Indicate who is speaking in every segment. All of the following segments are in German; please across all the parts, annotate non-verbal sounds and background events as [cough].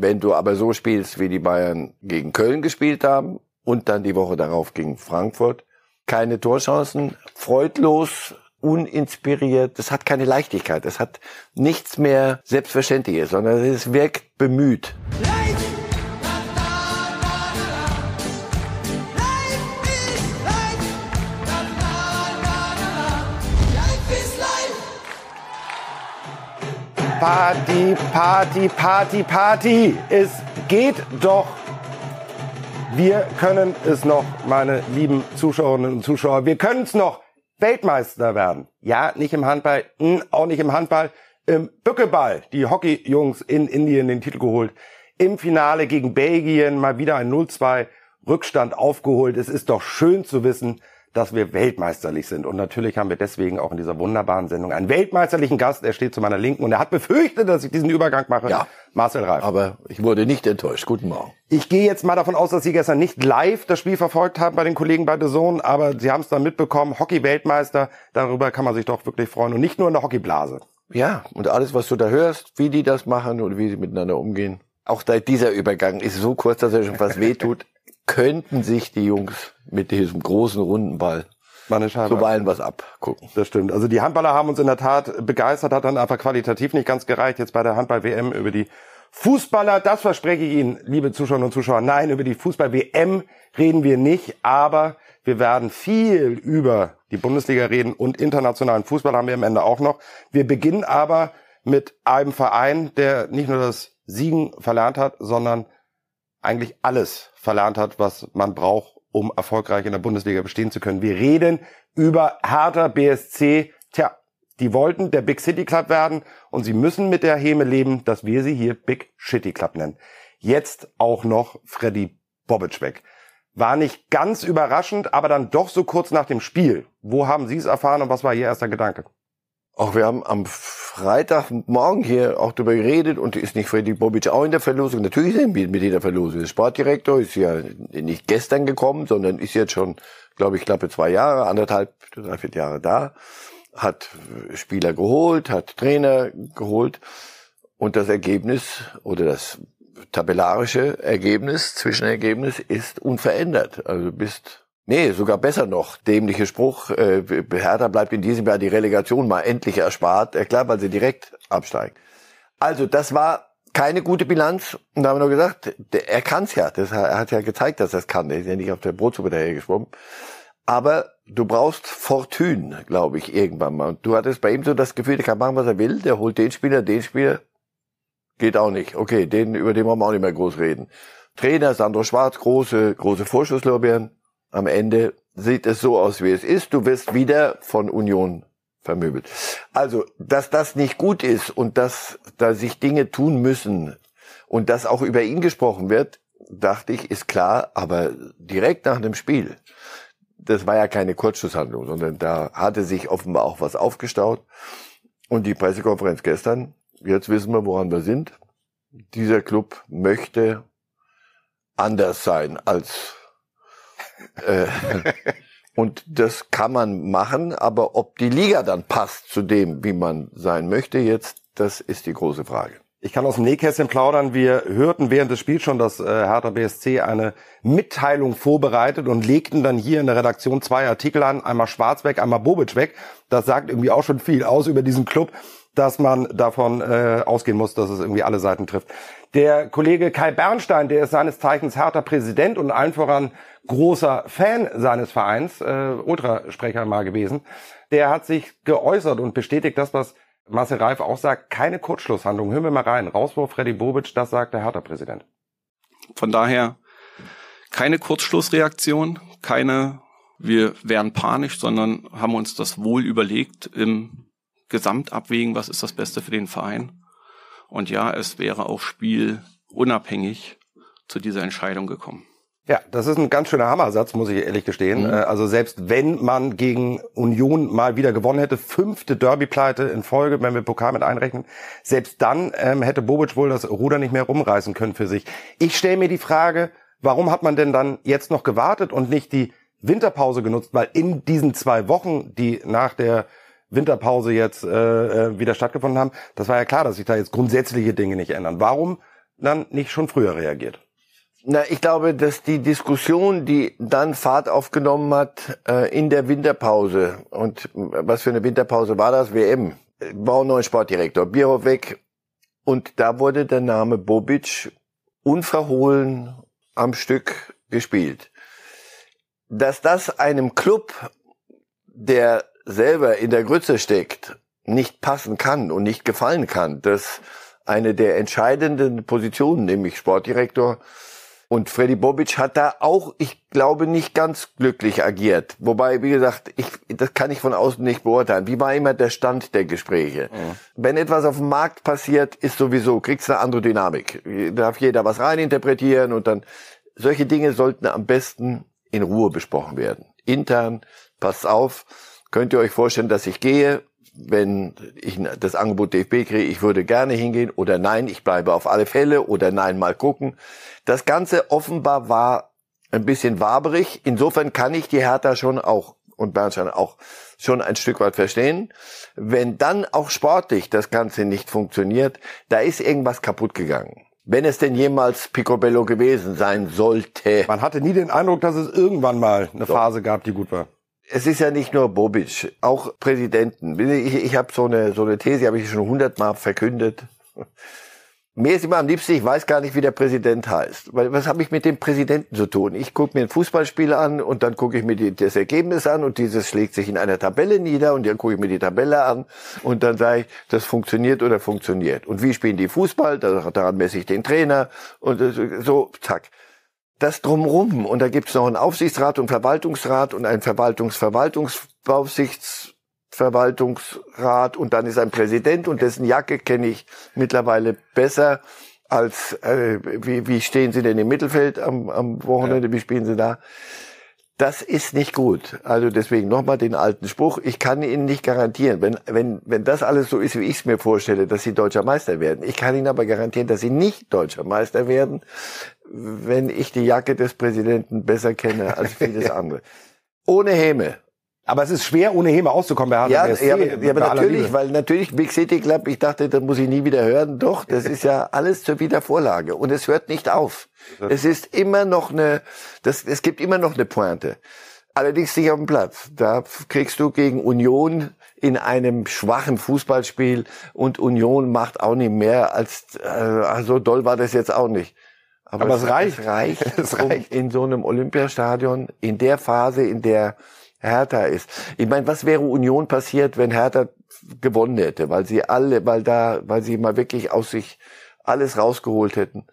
Speaker 1: Wenn du aber so spielst, wie die Bayern gegen Köln gespielt haben und dann die Woche darauf gegen Frankfurt, keine Torchancen, freudlos, uninspiriert, das hat keine Leichtigkeit, das hat nichts mehr Selbstverständliches, sondern es wirkt bemüht.
Speaker 2: Party, Party, Party, Party. Es geht doch. Wir können es noch, meine lieben Zuschauerinnen und Zuschauer. Wir können es noch Weltmeister werden. Ja, nicht im Handball, hm, auch nicht im Handball, im Bückeball. Die Hockey-Jungs in Indien den Titel geholt. Im Finale gegen Belgien mal wieder ein 0-2 Rückstand aufgeholt. Es ist doch schön zu wissen, dass wir weltmeisterlich sind. Und natürlich haben wir deswegen auch in dieser wunderbaren Sendung einen weltmeisterlichen Gast. Er steht zu meiner Linken und er hat befürchtet, dass ich diesen Übergang mache.
Speaker 1: Ja.
Speaker 2: Marcel Reif.
Speaker 1: Aber ich wurde nicht enttäuscht. Guten Morgen.
Speaker 2: Ich gehe jetzt mal davon aus, dass Sie gestern nicht live das Spiel verfolgt haben bei den Kollegen bei The Zone, aber Sie haben es dann mitbekommen. Hockey-Weltmeister, darüber kann man sich doch wirklich freuen. Und nicht nur in der Hockeyblase.
Speaker 1: Ja, und alles, was du da hörst, wie die das machen und wie sie miteinander umgehen. Auch dieser Übergang ist so kurz, dass er schon fast wehtut. Könnten sich die Jungs mit diesem großen runden Ball zuweilen was abgucken.
Speaker 2: Das stimmt. Also die Handballer haben uns in der Tat begeistert, hat dann einfach qualitativ nicht ganz gereicht. Jetzt bei der Handball-WM über die Fußballer, das verspreche ich Ihnen, liebe Zuschauerinnen und Zuschauer. Nein, über die Fußball-WM reden wir nicht, aber wir werden viel über die Bundesliga reden und internationalen Fußball haben wir am Ende auch noch. Wir beginnen aber mit einem Verein, der nicht nur das Siegen verlernt hat, sondern eigentlich alles verlernt hat, was man braucht, um erfolgreich in der Bundesliga bestehen zu können. Wir reden über Hertha BSC. Tja, die wollten der Big City Club werden und sie müssen mit der Häme leben, dass wir sie hier Big Shitty Club nennen. Jetzt auch noch Freddy Bobic weg. War nicht ganz überraschend, aber dann doch so kurz nach dem Spiel. Wo haben Sie es erfahren und was war Ihr erster Gedanke?
Speaker 1: Auch wir haben am Freitagmorgen hier auch darüber geredet und ist nicht Freddy Bobic auch in der Verlosung? Natürlich sind wir mit jeder Verlosung. Der Sportdirektor ist ja nicht gestern gekommen, sondern ist jetzt schon, glaube ich, knappe zwei Jahre, anderthalb, dreiviertel Jahre da, hat Spieler geholt, hat Trainer geholt und das Ergebnis oder das tabellarische Ergebnis, Zwischenergebnis ist unverändert. Also bist Nee, sogar besser noch. Dämlicher Spruch. Äh, Hertha bleibt in diesem Jahr die Relegation mal endlich erspart. Ja, klar, weil sie direkt absteigen. Also das war keine gute Bilanz. Und da haben wir nur gesagt, der, er kann's ja. Das, er hat ja gezeigt, dass er es kann. Er ist ja nicht auf der Brotsuppe dahergeschwommen. Aber du brauchst Fortune, glaube ich, irgendwann mal. Und du hattest bei ihm so das Gefühl, der kann machen, was er will. Der holt den Spieler, den Spieler. Geht auch nicht. Okay, den, über den wollen wir auch nicht mehr groß reden. Trainer Sandro Schwarz, große, große Vorschusslorbeeren am Ende sieht es so aus, wie es ist. Du wirst wieder von Union vermöbelt. Also, dass das nicht gut ist und dass da sich Dinge tun müssen und dass auch über ihn gesprochen wird, dachte ich, ist klar. Aber direkt nach dem Spiel, das war ja keine Kurzschlusshandlung, sondern da hatte sich offenbar auch was aufgestaut. Und die Pressekonferenz gestern, jetzt wissen wir, woran wir sind. Dieser Club möchte anders sein als äh, und das kann man machen, aber ob die Liga dann passt zu dem, wie man sein möchte jetzt, das ist die große Frage.
Speaker 2: Ich kann aus dem Nähkästchen plaudern. Wir hörten während des Spiels schon, dass äh, Hertha BSC eine Mitteilung vorbereitet und legten dann hier in der Redaktion zwei Artikel an. Einmal Schwarz weg, einmal Bobic weg. Das sagt irgendwie auch schon viel aus über diesen Club, dass man davon äh, ausgehen muss, dass es irgendwie alle Seiten trifft. Der Kollege Kai Bernstein, der ist seines Zeichens Hertha Präsident und allen voran großer Fan seines Vereins, äh, Ultrasprecher mal gewesen, der hat sich geäußert und bestätigt das, was Marcel Reif auch sagt, keine Kurzschlusshandlung. Hören wir mal rein. Rauswurf Freddy Bobic, das sagt der Hertha-Präsident.
Speaker 3: Von daher keine Kurzschlussreaktion, keine wir wären panisch, sondern haben uns das wohl überlegt im Gesamtabwägen, was ist das Beste für den Verein. Und ja, es wäre auch spielunabhängig zu dieser Entscheidung gekommen.
Speaker 2: Ja, das ist ein ganz schöner Hammersatz, muss ich ehrlich gestehen. Mhm. Also selbst wenn man gegen Union mal wieder gewonnen hätte, fünfte Derby-Pleite in Folge, wenn wir Pokal mit einrechnen, selbst dann ähm, hätte Bobic wohl das Ruder nicht mehr rumreißen können für sich. Ich stelle mir die Frage, warum hat man denn dann jetzt noch gewartet und nicht die Winterpause genutzt? Weil in diesen zwei Wochen, die nach der Winterpause jetzt äh, wieder stattgefunden haben, das war ja klar, dass sich da jetzt grundsätzliche Dinge nicht ändern. Warum dann nicht schon früher reagiert?
Speaker 1: Na, ich glaube, dass die Diskussion, die dann Fahrt aufgenommen hat äh, in der Winterpause, und was für eine Winterpause war das? WM. Bau neuen Sportdirektor, Bierhoff weg. Und da wurde der Name Bobic unverhohlen am Stück gespielt. Dass das einem Club, der selber in der Grütze steckt, nicht passen kann und nicht gefallen kann, dass eine der entscheidenden Positionen, nämlich Sportdirektor, und Freddy Bobic hat da auch, ich glaube, nicht ganz glücklich agiert. Wobei, wie gesagt, ich, das kann ich von außen nicht beurteilen. Wie war immer der Stand der Gespräche? Mhm. Wenn etwas auf dem Markt passiert, ist sowieso, kriegst du eine andere Dynamik. Da darf jeder was reininterpretieren und dann, solche Dinge sollten am besten in Ruhe besprochen werden. Intern, passt auf, könnt ihr euch vorstellen, dass ich gehe, wenn ich das Angebot DFB kriege, ich würde gerne hingehen oder nein, ich bleibe auf alle Fälle oder nein, mal gucken. Das Ganze offenbar war ein bisschen waberig. Insofern kann ich die Hertha schon auch und Bernstein auch schon ein Stück weit verstehen. Wenn dann auch sportlich das Ganze nicht funktioniert, da ist irgendwas kaputt gegangen. Wenn es denn jemals Picobello gewesen sein sollte.
Speaker 2: Man hatte nie den Eindruck, dass es irgendwann mal eine so. Phase gab, die gut war
Speaker 1: es ist ja nicht nur Bobic, auch Präsidenten. Ich, ich habe so eine, so eine These, habe ich schon hundertmal verkündet. Mir ist immer am liebsten, ich weiß gar nicht, wie der Präsident heißt. Weil was habe ich mit dem Präsidenten zu tun? Ich gucke mir ein Fußballspiel an und dann gucke ich mir die, das Ergebnis an und dieses schlägt sich in einer Tabelle nieder und dann gucke ich mir die Tabelle an und dann sage ich, das funktioniert oder funktioniert. Und wie spielen die Fußball? Daran messe ich den Trainer und so, zack das drumrum. Und da gibt's noch einen Aufsichtsrat und Verwaltungsrat und einen Verwaltungsverwaltungsverwaltungsrat und dann ist ein Präsident und dessen Jacke kenne ich mittlerweile besser als äh, wie, wie stehen Sie denn im Mittelfeld am, am Wochenende, ja. wie spielen Sie da? Das ist nicht gut. Also deswegen nochmal den alten Spruch. Ich kann Ihnen nicht garantieren, wenn, wenn, wenn das alles so ist, wie ich es mir vorstelle, dass Sie deutscher Meister werden. Ich kann Ihnen aber garantieren, dass Sie nicht deutscher Meister werden, wenn ich die Jacke des Präsidenten besser kenne als [laughs] vieles andere. Ohne Häme.
Speaker 2: Aber es ist schwer, ohne Häme auszukommen bei
Speaker 1: ja, ja, aber, ja, aber natürlich, weil natürlich Big City Club, ich dachte, das muss ich nie wieder hören. Doch, das ist ja alles zur Wiedervorlage. Und es hört nicht auf. Es ist immer noch eine, das, es gibt immer noch eine Pointe. Allerdings nicht auf dem Platz. Da kriegst du gegen Union in einem schwachen Fußballspiel und Union macht auch nicht mehr als, äh, also doll war das jetzt auch nicht. Aber, Aber es, es, reicht. [laughs] Es reicht, es reicht. Um in so einem Olympiastadion, in der Phase, in der Hertha ist. Ich meine, was wäre Union passiert, wenn Hertha gewonnen hätte, weil sie alle, weil da, weil sie mal wirklich aus sich alles rausgeholt hätten.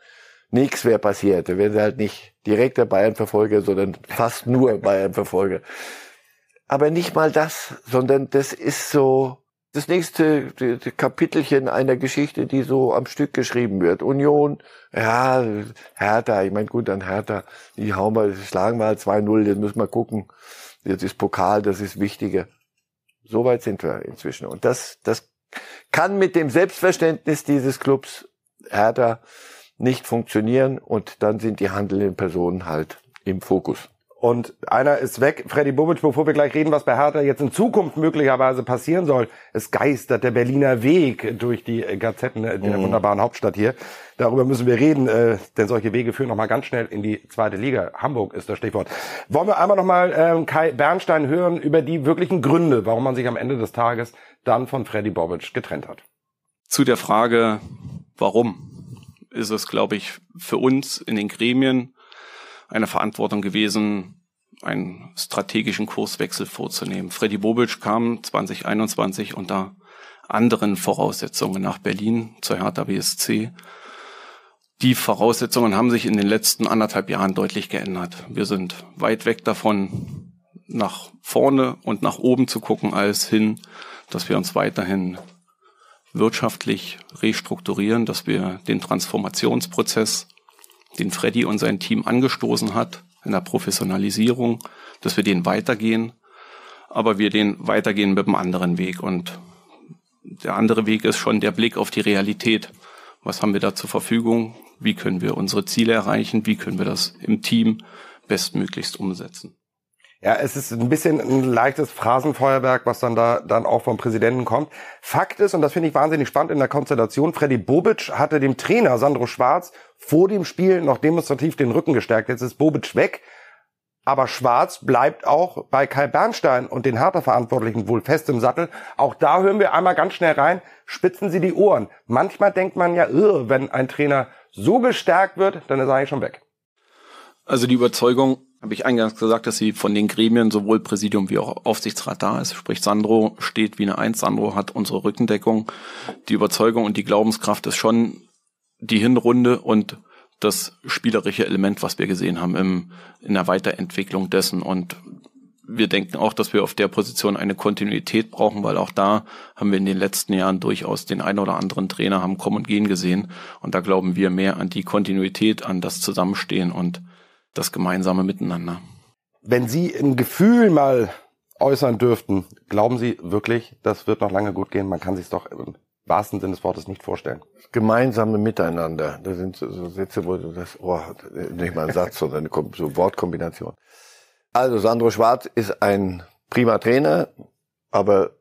Speaker 1: Nichts wäre passiert. Wären sie halt nicht direkter Bayern-Verfolger, sondern fast nur Bayern-Verfolger. Aber nicht mal das, sondern das ist so das nächste Kapitelchen einer Geschichte, die so am Stück geschrieben wird. Union, ja, Hertha, ich meine, gut, dann Hertha, die hauen wir, schlagen wir halt 2-0, jetzt müssen wir gucken. Jetzt ist Pokal, das ist wichtiger. So weit sind wir inzwischen. Und das, das kann mit dem Selbstverständnis dieses Clubs Hertha nicht funktionieren und dann sind die handelnden Personen halt im Fokus.
Speaker 2: Und einer ist weg, Freddy Bobic, bevor wir gleich reden, was bei Hertha jetzt in Zukunft möglicherweise passieren soll. Es geistert der Berliner Weg durch die Gazetten der mhm. wunderbaren Hauptstadt hier. Darüber müssen wir reden, äh, denn solche Wege führen nochmal ganz schnell in die zweite Liga. Hamburg ist das Stichwort. Wollen wir einmal nochmal ähm, Kai Bernstein hören über die wirklichen Gründe, warum man sich am Ende des Tages dann von Freddy Bobic getrennt hat.
Speaker 3: Zu der Frage, warum, ist es, glaube ich, für uns in den Gremien eine Verantwortung gewesen, einen strategischen Kurswechsel vorzunehmen. Freddy Bobic kam 2021 unter anderen Voraussetzungen nach Berlin zur Hertha BSC. Die Voraussetzungen haben sich in den letzten anderthalb Jahren deutlich geändert. Wir sind weit weg davon, nach vorne und nach oben zu gucken, als hin, dass wir uns weiterhin wirtschaftlich restrukturieren, dass wir den Transformationsprozess den Freddy und sein Team angestoßen hat in der Professionalisierung, dass wir den weitergehen, aber wir den weitergehen mit einem anderen Weg. Und der andere Weg ist schon der Blick auf die Realität. Was haben wir da zur Verfügung? Wie können wir unsere Ziele erreichen? Wie können wir das im Team bestmöglichst umsetzen?
Speaker 2: Ja, es ist ein bisschen ein leichtes Phrasenfeuerwerk, was dann da dann auch vom Präsidenten kommt. Fakt ist, und das finde ich wahnsinnig spannend in der Konstellation, Freddy Bobic hatte dem Trainer Sandro Schwarz vor dem Spiel noch demonstrativ den Rücken gestärkt. Jetzt ist Bobic weg. Aber Schwarz bleibt auch bei Kai Bernstein und den Hertha-Verantwortlichen wohl fest im Sattel. Auch da hören wir einmal ganz schnell rein, spitzen Sie die Ohren. Manchmal denkt man ja, wenn ein Trainer so gestärkt wird, dann ist er eigentlich schon weg.
Speaker 3: Also die Überzeugung habe ich eingangs gesagt, dass sie von den Gremien sowohl Präsidium wie auch Aufsichtsrat da ist. Sprich, Sandro steht wie eine Eins. Sandro hat unsere Rückendeckung. Die Überzeugung und die Glaubenskraft ist schon die Hinrunde und das spielerische Element, was wir gesehen haben im, in der Weiterentwicklung dessen. Und wir denken auch, dass wir auf der Position eine Kontinuität brauchen, weil auch da haben wir in den letzten Jahren durchaus den einen oder anderen Trainer haben kommen und gehen gesehen. Und da glauben wir mehr an die Kontinuität, an das Zusammenstehen und das gemeinsame Miteinander.
Speaker 2: Wenn Sie ein Gefühl mal äußern dürften, glauben Sie wirklich, das wird noch lange gut gehen? Man kann sich doch im wahrsten Sinne des Wortes nicht vorstellen.
Speaker 1: Gemeinsame Miteinander. Das sind so Sätze, wo das, oh, nicht mal ein Satz, sondern eine so Wortkombination. Also Sandro Schwarz ist ein prima Trainer, aber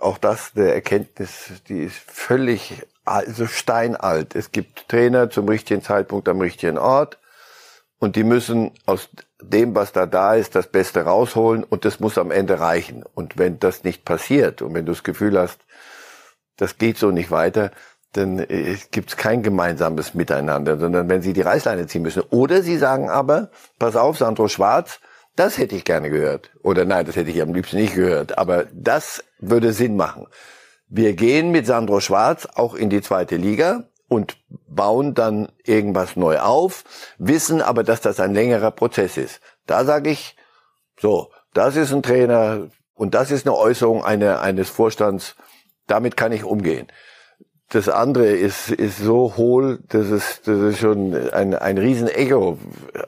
Speaker 1: auch das der Erkenntnis, die ist völlig also steinalt. Es gibt Trainer zum richtigen Zeitpunkt am richtigen Ort und die müssen aus dem, was da da ist, das Beste rausholen und das muss am Ende reichen. Und wenn das nicht passiert und wenn du das Gefühl hast, das geht so nicht weiter, dann äh, gibt es kein gemeinsames Miteinander, sondern wenn sie die Reißleine ziehen müssen. Oder sie sagen aber, pass auf, Sandro Schwarz, das hätte ich gerne gehört. Oder nein, das hätte ich am liebsten nicht gehört. Aber das würde Sinn machen. Wir gehen mit Sandro Schwarz auch in die zweite Liga und bauen dann irgendwas neu auf, wissen aber, dass das ein längerer Prozess ist. Da sage ich, so, das ist ein Trainer und das ist eine Äußerung eine, eines Vorstands, damit kann ich umgehen. Das andere ist, ist so hohl, dass es, dass es schon ein, ein riesen Ego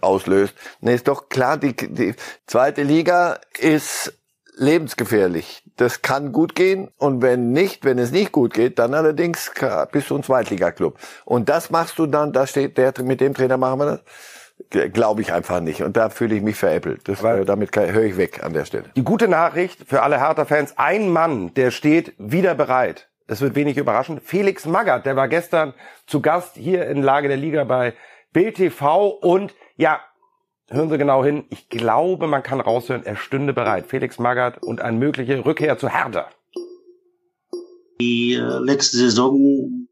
Speaker 1: auslöst. Ne, ist doch klar, die, die zweite Liga ist lebensgefährlich. Das kann gut gehen und wenn nicht, wenn es nicht gut geht, dann allerdings bist du ein Zweitliga-Club. Und das machst du dann, da steht der, mit dem Trainer machen wir das. Glaube ich einfach nicht. Und da fühle ich mich veräppelt. Das, äh, damit höre ich weg an der Stelle.
Speaker 2: Die gute Nachricht für alle Hertha-Fans, ein Mann, der steht wieder bereit. Es wird wenig überraschend. Felix Magath, der war gestern zu Gast hier in Lage der Liga bei Bild TV und ja, hören Sie genau hin. Ich glaube, man kann raushören, er stünde bereit. Felix Magath und eine mögliche Rückkehr zu Hertha.
Speaker 4: Die äh, letzte Saison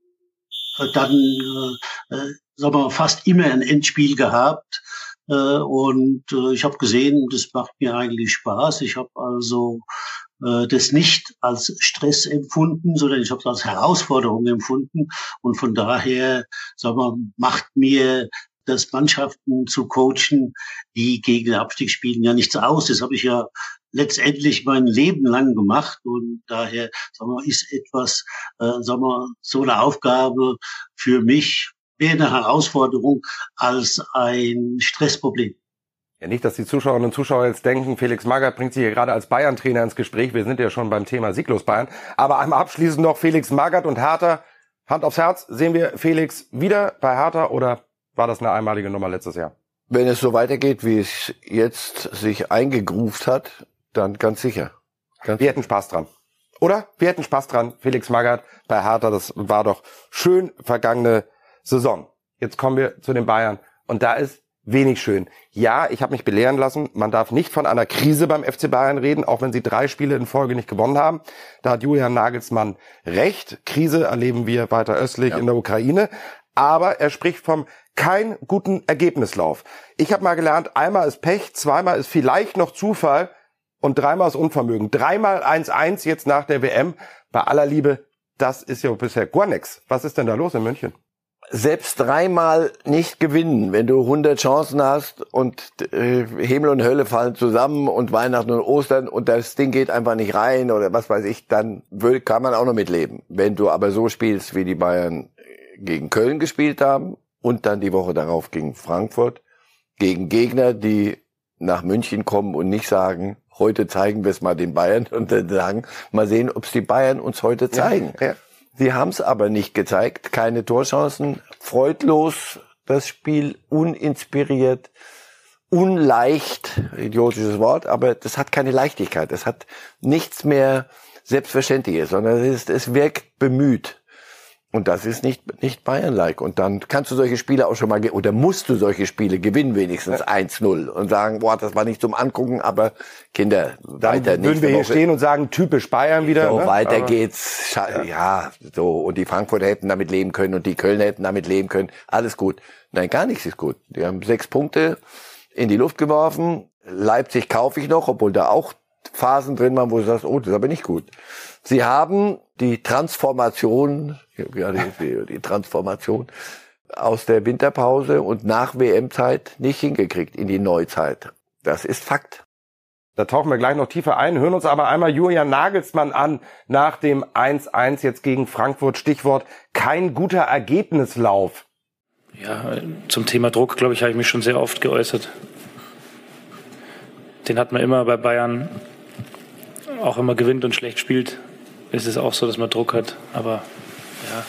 Speaker 4: hat dann, äh, äh, sagen wir, fast immer ein Endspiel gehabt. Äh, und äh, ich habe gesehen, das macht mir eigentlich Spaß. Ich habe also äh, das nicht als Stress empfunden, sondern ich habe es als Herausforderung empfunden. Und von daher, sagen wir, macht mir das Mannschaften zu coachen, die gegen den Abstieg spielen, ja nichts aus. Das habe ich ja letztendlich mein Leben lang gemacht und daher sagen wir, ist etwas, äh, sagen wir, so eine Aufgabe für mich mehr eine Herausforderung als ein Stressproblem.
Speaker 2: Ja, nicht, dass die Zuschauerinnen und Zuschauer jetzt denken, Felix Magath bringt sich hier gerade als Bayern-Trainer ins Gespräch. Wir sind ja schon beim Thema Sieglos Bayern. Aber einmal abschließend noch Felix Magath und Hertha. Hand aufs Herz, sehen wir Felix wieder bei Hertha oder war das eine einmalige Nummer letztes Jahr?
Speaker 1: Wenn es so weitergeht, wie es jetzt sich eingegruft hat, dann ganz sicher.
Speaker 2: Ganz wir hätten Spaß dran. Oder? Wir hätten Spaß dran. Felix Magath bei Hertha, das war doch schön vergangene Saison. Jetzt kommen wir zu den Bayern. Und da ist wenig schön. Ja, ich habe mich belehren lassen, man darf nicht von einer Krise beim FC Bayern reden, auch wenn sie drei Spiele in Folge nicht gewonnen haben. Da hat Julian Nagelsmann recht. Krise erleben wir weiter östlich ja. in der Ukraine. Aber er spricht vom kein guten Ergebnislauf. Ich habe mal gelernt, einmal ist Pech, zweimal ist vielleicht noch Zufall und dreimal ist Unvermögen. Dreimal 1-1 jetzt nach der WM. Bei aller Liebe, das ist ja bisher gar nichts. Was ist denn da los in München?
Speaker 1: Selbst dreimal nicht gewinnen, wenn du 100 Chancen hast und äh, Himmel und Hölle fallen zusammen und Weihnachten und Ostern und das Ding geht einfach nicht rein oder was weiß ich, dann kann man auch noch mitleben. Wenn du aber so spielst, wie die Bayern gegen Köln gespielt haben und dann die Woche darauf gegen Frankfurt, gegen Gegner, die nach München kommen und nicht sagen, heute zeigen wir es mal den Bayern und dann sagen, mal sehen, ob es die Bayern uns heute zeigen. Ja, ja. Sie haben es aber nicht gezeigt, keine Torchancen, freudlos das Spiel, uninspiriert. unleicht, idiotisches Wort, aber das hat keine Leichtigkeit. Das hat nichts mehr Selbstverständliches, sondern es, ist, es wirkt bemüht. Und das ist nicht, nicht Bayern-like. Und dann kannst du solche Spiele auch schon mal, oder musst du solche Spiele gewinnen, wenigstens 1-0 und sagen, boah, das war nicht zum Angucken, aber Kinder,
Speaker 2: dann weiter. Würden wir hier Woche. stehen und sagen, typisch Bayern wieder.
Speaker 1: So, ne? weiter aber geht's. Ja. ja, so. Und die Frankfurter hätten damit leben können und die Kölner hätten damit leben können. Alles gut. Nein, gar nichts ist gut. Die haben sechs Punkte in die Luft geworfen. Leipzig kaufe ich noch, obwohl da auch Phasen drin waren, wo du sagst, oh, das ist aber nicht gut. Sie haben die Transformation, ja, die, die Transformation aus der Winterpause und nach WM-Zeit nicht hingekriegt in die Neuzeit. Das ist Fakt.
Speaker 2: Da tauchen wir gleich noch tiefer ein, hören uns aber einmal Julian Nagelsmann an nach dem 1-1 jetzt gegen Frankfurt. Stichwort kein guter Ergebnislauf.
Speaker 5: Ja, zum Thema Druck, glaube ich, habe ich mich schon sehr oft geäußert. Den hat man immer bei Bayern, auch wenn man gewinnt und schlecht spielt, ist es auch so, dass man Druck hat. Aber ja,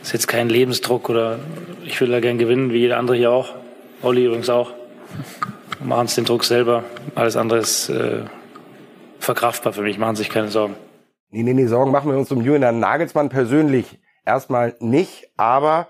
Speaker 5: ist jetzt kein Lebensdruck oder ich will da gern gewinnen, wie jeder andere hier auch. Olli übrigens auch. Machen es den Druck selber. Alles andere ist äh, verkraftbar für mich. Machen sich keine Sorgen.
Speaker 2: Nee, nee, nee, Sorgen machen wir uns um Julian Nagelsmann persönlich erstmal nicht. Aber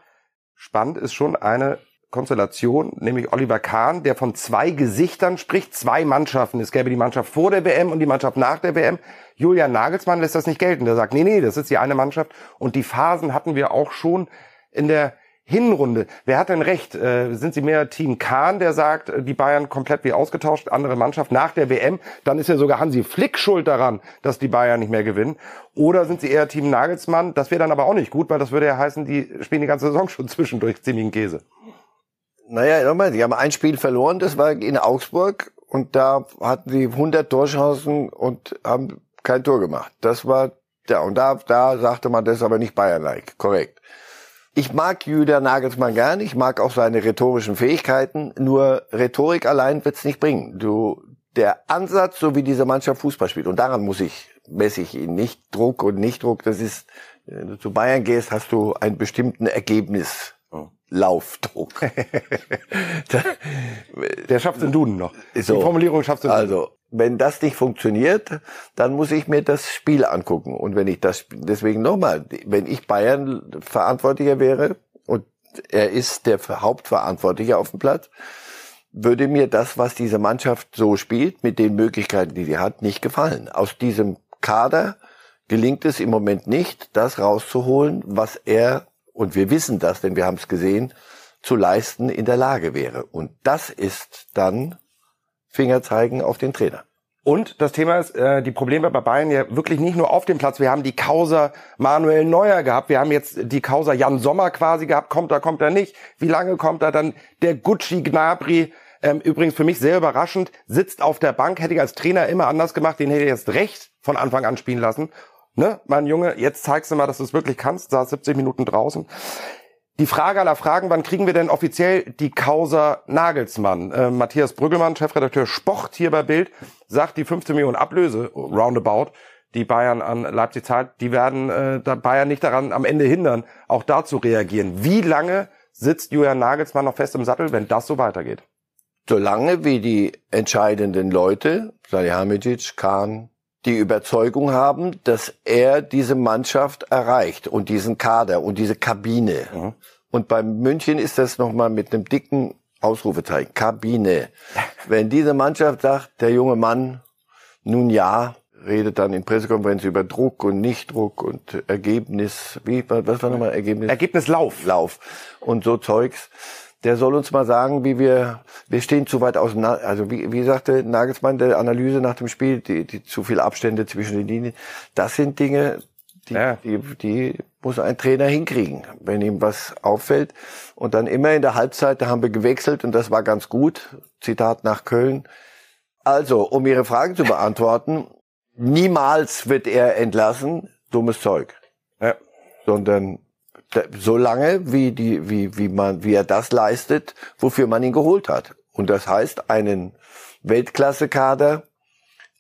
Speaker 2: spannend ist schon eine Konstellation, nämlich Oliver Kahn, der von zwei Gesichtern spricht, zwei Mannschaften. Es gäbe die Mannschaft vor der WM und die Mannschaft nach der WM. Julian Nagelsmann lässt das nicht gelten. Der sagt, nee, nee, das ist die eine Mannschaft. Und die Phasen hatten wir auch schon in der Hinrunde. Wer hat denn recht? Äh, sind Sie mehr Team Kahn, der sagt, die Bayern komplett wie ausgetauscht, andere Mannschaft nach der WM? Dann ist ja sogar Hansi Flick schuld daran, dass die Bayern nicht mehr gewinnen. Oder sind Sie eher Team Nagelsmann? Das wäre dann aber auch nicht gut, weil das würde ja heißen, die spielen die ganze Saison schon [laughs] zwischendurch ziemlichen Käse.
Speaker 1: Naja, nochmal, die haben ein Spiel verloren, das war in Augsburg und da hatten sie 100 Torchancen und haben kein Tor gemacht. Das war, ja, und da, da sagte man, das ist aber nicht Bayern-like, korrekt. Ich mag Julian Nagelsmann gern, ich mag auch seine rhetorischen Fähigkeiten, nur Rhetorik allein wird's nicht bringen. Du, der Ansatz, so wie diese Mannschaft Fußball spielt, und daran muss ich, messe ich ihn, nicht Druck und nicht Druck, das ist, wenn du zu Bayern gehst, hast du einen bestimmten Ergebnis Laufdruck. [laughs]
Speaker 2: Der schafft den Duden noch. So, Die Formulierung schafft den
Speaker 1: Also, Duden. wenn das nicht funktioniert, dann muss ich mir das Spiel angucken. Und wenn ich das, deswegen nochmal, wenn ich Bayern Verantwortlicher wäre und er ist der Hauptverantwortliche auf dem Platz, würde mir das, was diese Mannschaft so spielt, mit den Möglichkeiten, die sie hat, nicht gefallen. Aus diesem Kader gelingt es im Moment nicht, das rauszuholen, was er und wir wissen das, denn wir haben es gesehen, zu leisten in der Lage wäre. Und das ist dann Fingerzeigen auf den Trainer.
Speaker 2: Und das Thema ist, äh, die Probleme bei Bayern ja wirklich nicht nur auf dem Platz. Wir haben die Causa Manuel Neuer gehabt. Wir haben jetzt die Causa Jan Sommer quasi gehabt. Kommt er, kommt er nicht? Wie lange kommt er dann? Der Gucci Gnabry, ähm, übrigens für mich sehr überraschend, sitzt auf der Bank. Hätte ich als Trainer immer anders gemacht. Den hätte ich jetzt recht von Anfang an spielen lassen ne, mein Junge, jetzt zeigst du mal, dass du es wirklich kannst, saß 70 Minuten draußen. Die Frage aller Fragen, wann kriegen wir denn offiziell die Causa Nagelsmann? Äh, Matthias Brüggelmann, Chefredakteur Sport hier bei Bild, sagt, die 15 Millionen Ablöse, roundabout, die Bayern an Leipzig zahlt, die werden äh, Bayern nicht daran am Ende hindern, auch da zu reagieren. Wie lange sitzt Julian Nagelsmann noch fest im Sattel, wenn das so weitergeht?
Speaker 1: Solange wie die entscheidenden Leute, Salihamidzic, Kahn, die Überzeugung haben, dass er diese Mannschaft erreicht und diesen Kader und diese Kabine. Mhm. Und beim München ist das nochmal mit einem dicken Ausrufezeichen. Kabine. [laughs] Wenn diese Mannschaft sagt, der junge Mann, nun ja, redet dann in Pressekonferenz über Druck und Nichtdruck und Ergebnis, wie, was war nochmal Ergebnis?
Speaker 2: Ergebnislauf.
Speaker 1: Lauf. Und so Zeugs der soll uns mal sagen, wie wir, wir stehen zu weit auseinander. Also wie, wie sagte Nagelsmann der Analyse nach dem Spiel, die, die zu viel Abstände zwischen den Linien. Das sind Dinge, die, ja. die, die muss ein Trainer hinkriegen, wenn ihm was auffällt. Und dann immer in der Halbzeit, da haben wir gewechselt und das war ganz gut. Zitat nach Köln. Also, um Ihre Frage zu beantworten, niemals wird er entlassen, dummes Zeug. Ja. Sondern so lange, wie die, wie, wie man, wie er das leistet, wofür man ihn geholt hat. Und das heißt einen Weltklasse-Kader,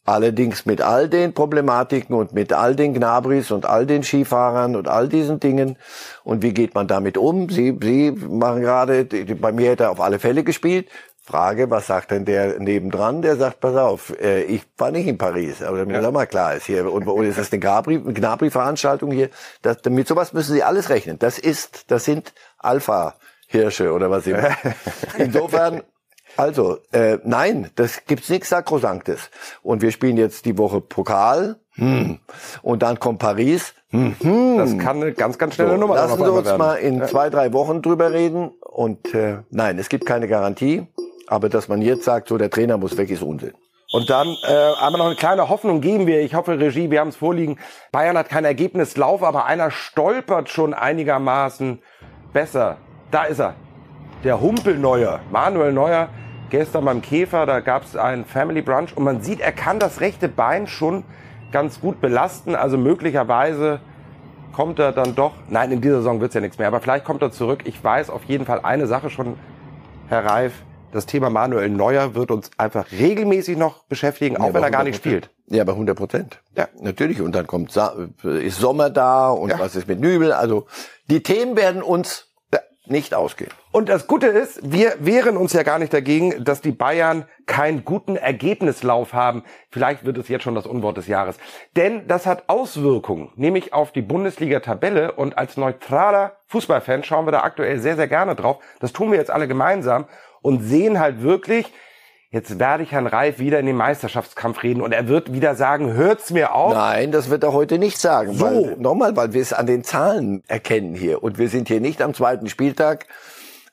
Speaker 1: allerdings mit all den Problematiken und mit all den Gnabris und all den Skifahrern und all diesen Dingen. Und wie geht man damit um? Sie, Sie machen gerade, bei mir hätte er auf alle Fälle gespielt. Frage, was sagt denn der nebendran? Der sagt, pass auf, äh, ich war nicht in Paris, aber damit ja. das mal klar ist hier. Und, und ist das eine Gnabry-Veranstaltung hier? Das, mit sowas müssen Sie alles rechnen. Das ist, das sind Alpha-Hirsche oder was immer. [laughs] Insofern, also, äh, nein, das gibt's nichts Sakrosanktes. Und wir spielen jetzt die Woche Pokal. Hm. Und dann kommt Paris. Hm.
Speaker 2: Das kann eine ganz, ganz schnelle so, Nummer
Speaker 1: Lassen Sie uns werden. mal in zwei, drei Wochen drüber reden. Und äh, nein, es gibt keine Garantie. Aber dass man jetzt sagt, so der Trainer muss weg, ist Unsinn.
Speaker 2: Und dann äh, aber noch eine kleine Hoffnung geben wir. Ich hoffe, Regie, wir haben es vorliegen. Bayern hat kein Ergebnislauf, aber einer stolpert schon einigermaßen besser. Da ist er. Der Humpelneuer, Manuel Neuer, gestern beim Käfer, da gab es einen Family Brunch und man sieht, er kann das rechte Bein schon ganz gut belasten. Also möglicherweise kommt er dann doch. Nein, in dieser Saison wird's ja nichts mehr, aber vielleicht kommt er zurück. Ich weiß auf jeden Fall eine Sache schon, Herr Reif das Thema Manuel Neuer wird uns einfach regelmäßig noch beschäftigen, auch ja, wenn er gar nicht spielt.
Speaker 1: Ja, bei 100 Prozent. Ja, natürlich. Und dann kommt ist Sommer da und ja. was ist mit Nübel? Also die Themen werden uns nicht ausgehen.
Speaker 2: Und das Gute ist, wir wehren uns ja gar nicht dagegen, dass die Bayern keinen guten Ergebnislauf haben. Vielleicht wird es jetzt schon das Unwort des Jahres. Denn das hat Auswirkungen, nämlich auf die Bundesliga-Tabelle. Und als neutraler Fußballfan schauen wir da aktuell sehr, sehr gerne drauf. Das tun wir jetzt alle gemeinsam und sehen halt wirklich, jetzt werde ich Herrn Reif wieder in den Meisterschaftskampf reden und er wird wieder sagen, hört's mir auf.
Speaker 1: Nein, das wird er heute nicht sagen. So. Weil, nochmal, weil wir es an den Zahlen erkennen hier. Und wir sind hier nicht am zweiten Spieltag,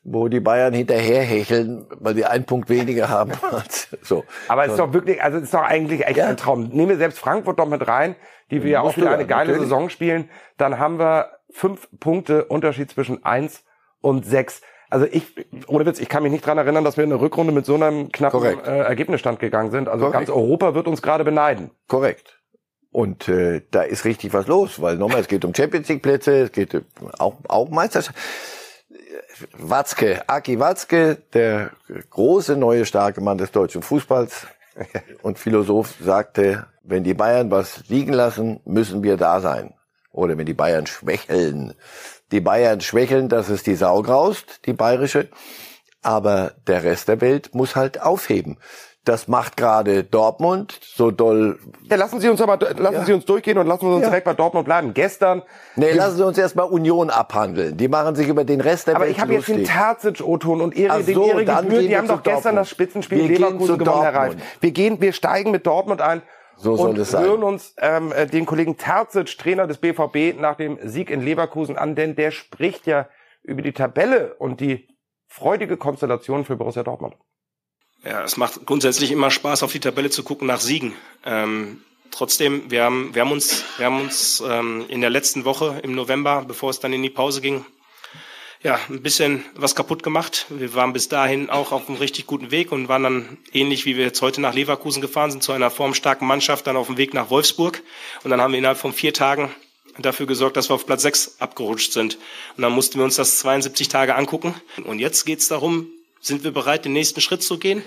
Speaker 1: wo die Bayern hinterherhecheln, weil sie einen Punkt weniger haben. [laughs]
Speaker 2: so. Aber es ist doch wirklich, also es ist doch eigentlich echt ja. ein Traum. Nehmen wir selbst Frankfurt doch mit rein, die wir ja auch wieder eine geile natürlich. Saison spielen. Dann haben wir fünf Punkte Unterschied zwischen eins und sechs also ich, ohne Witz, ich kann mich nicht dran erinnern, dass wir in der Rückrunde mit so einem knappen äh, Ergebnisstand gegangen sind. Also Korrekt. ganz Europa wird uns gerade beneiden.
Speaker 1: Korrekt. Und äh, da ist richtig was los, weil nochmal, es geht um Champions League Plätze, es geht auch, auch Meisterschaft. Watzke, Aki Watzke, der große neue starke Mann des deutschen Fußballs [laughs] und Philosoph, sagte, wenn die Bayern was liegen lassen, müssen wir da sein. Oder wenn die Bayern schwächeln, die Bayern schwächeln, dass es die Sau graust, die bayerische. Aber der Rest der Welt muss halt aufheben. Das macht gerade Dortmund so doll.
Speaker 2: Ja, lassen Sie uns aber lassen ja. Sie uns durchgehen und lassen Sie uns ja. direkt bei Dortmund bleiben. Gestern.
Speaker 1: Nee, lassen Sie uns erstmal Union abhandeln. Die machen sich über den Rest der
Speaker 2: aber
Speaker 1: Welt
Speaker 2: Aber ich habe jetzt den Terzic-O-Ton und Ehre, so, den Ehre gebührt. Die haben doch gestern Dortmund. das Spitzenspiel wir Leverkusen gewonnen, Herr Reif. Wir gehen, wir steigen mit Dortmund ein so soll und es sein. hören uns ähm, äh, den Kollegen Terzic, Trainer des BVB, nach dem Sieg in Leverkusen an, denn der spricht ja über die Tabelle und die freudige Konstellation für Borussia Dortmund.
Speaker 6: Ja, es macht grundsätzlich immer Spaß, auf die Tabelle zu gucken nach Siegen. Ähm, trotzdem, wir haben, wir haben uns, wir haben uns ähm, in der letzten Woche im November, bevor es dann in die Pause ging, ja, ein bisschen was kaputt gemacht. Wir waren bis dahin auch auf einem richtig guten Weg und waren dann ähnlich wie wir jetzt heute nach Leverkusen gefahren sind, zu einer formstarken Mannschaft, dann auf dem Weg nach Wolfsburg. Und dann haben wir innerhalb von vier Tagen dafür gesorgt, dass wir auf Platz sechs abgerutscht sind. Und dann mussten wir uns das 72 Tage angucken. Und jetzt geht's darum, sind wir bereit, den nächsten Schritt zu gehen?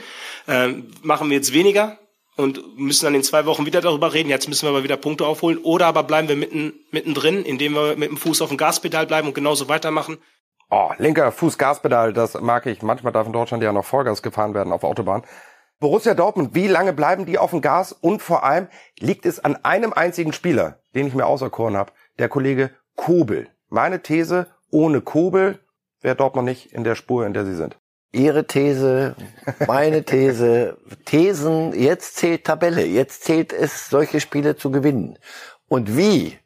Speaker 6: Ähm, machen wir jetzt weniger und müssen dann in zwei Wochen wieder darüber reden. Jetzt müssen wir aber wieder Punkte aufholen. Oder aber bleiben wir mitten, mittendrin, indem wir mit dem Fuß auf dem Gaspedal bleiben und genauso weitermachen.
Speaker 2: Oh, linker Fuß Gaspedal, das mag ich. Manchmal darf in Deutschland ja noch Vollgas gefahren werden auf Autobahn. Borussia Dortmund, wie lange bleiben die auf dem Gas? Und vor allem liegt es an einem einzigen Spieler, den ich mir auserkoren habe, der Kollege Kobel. Meine These, ohne Kobel wäre Dortmund nicht in der Spur, in der sie sind.
Speaker 1: Ihre These, meine These, Thesen, jetzt zählt Tabelle, jetzt zählt es, solche Spiele zu gewinnen. Und wie?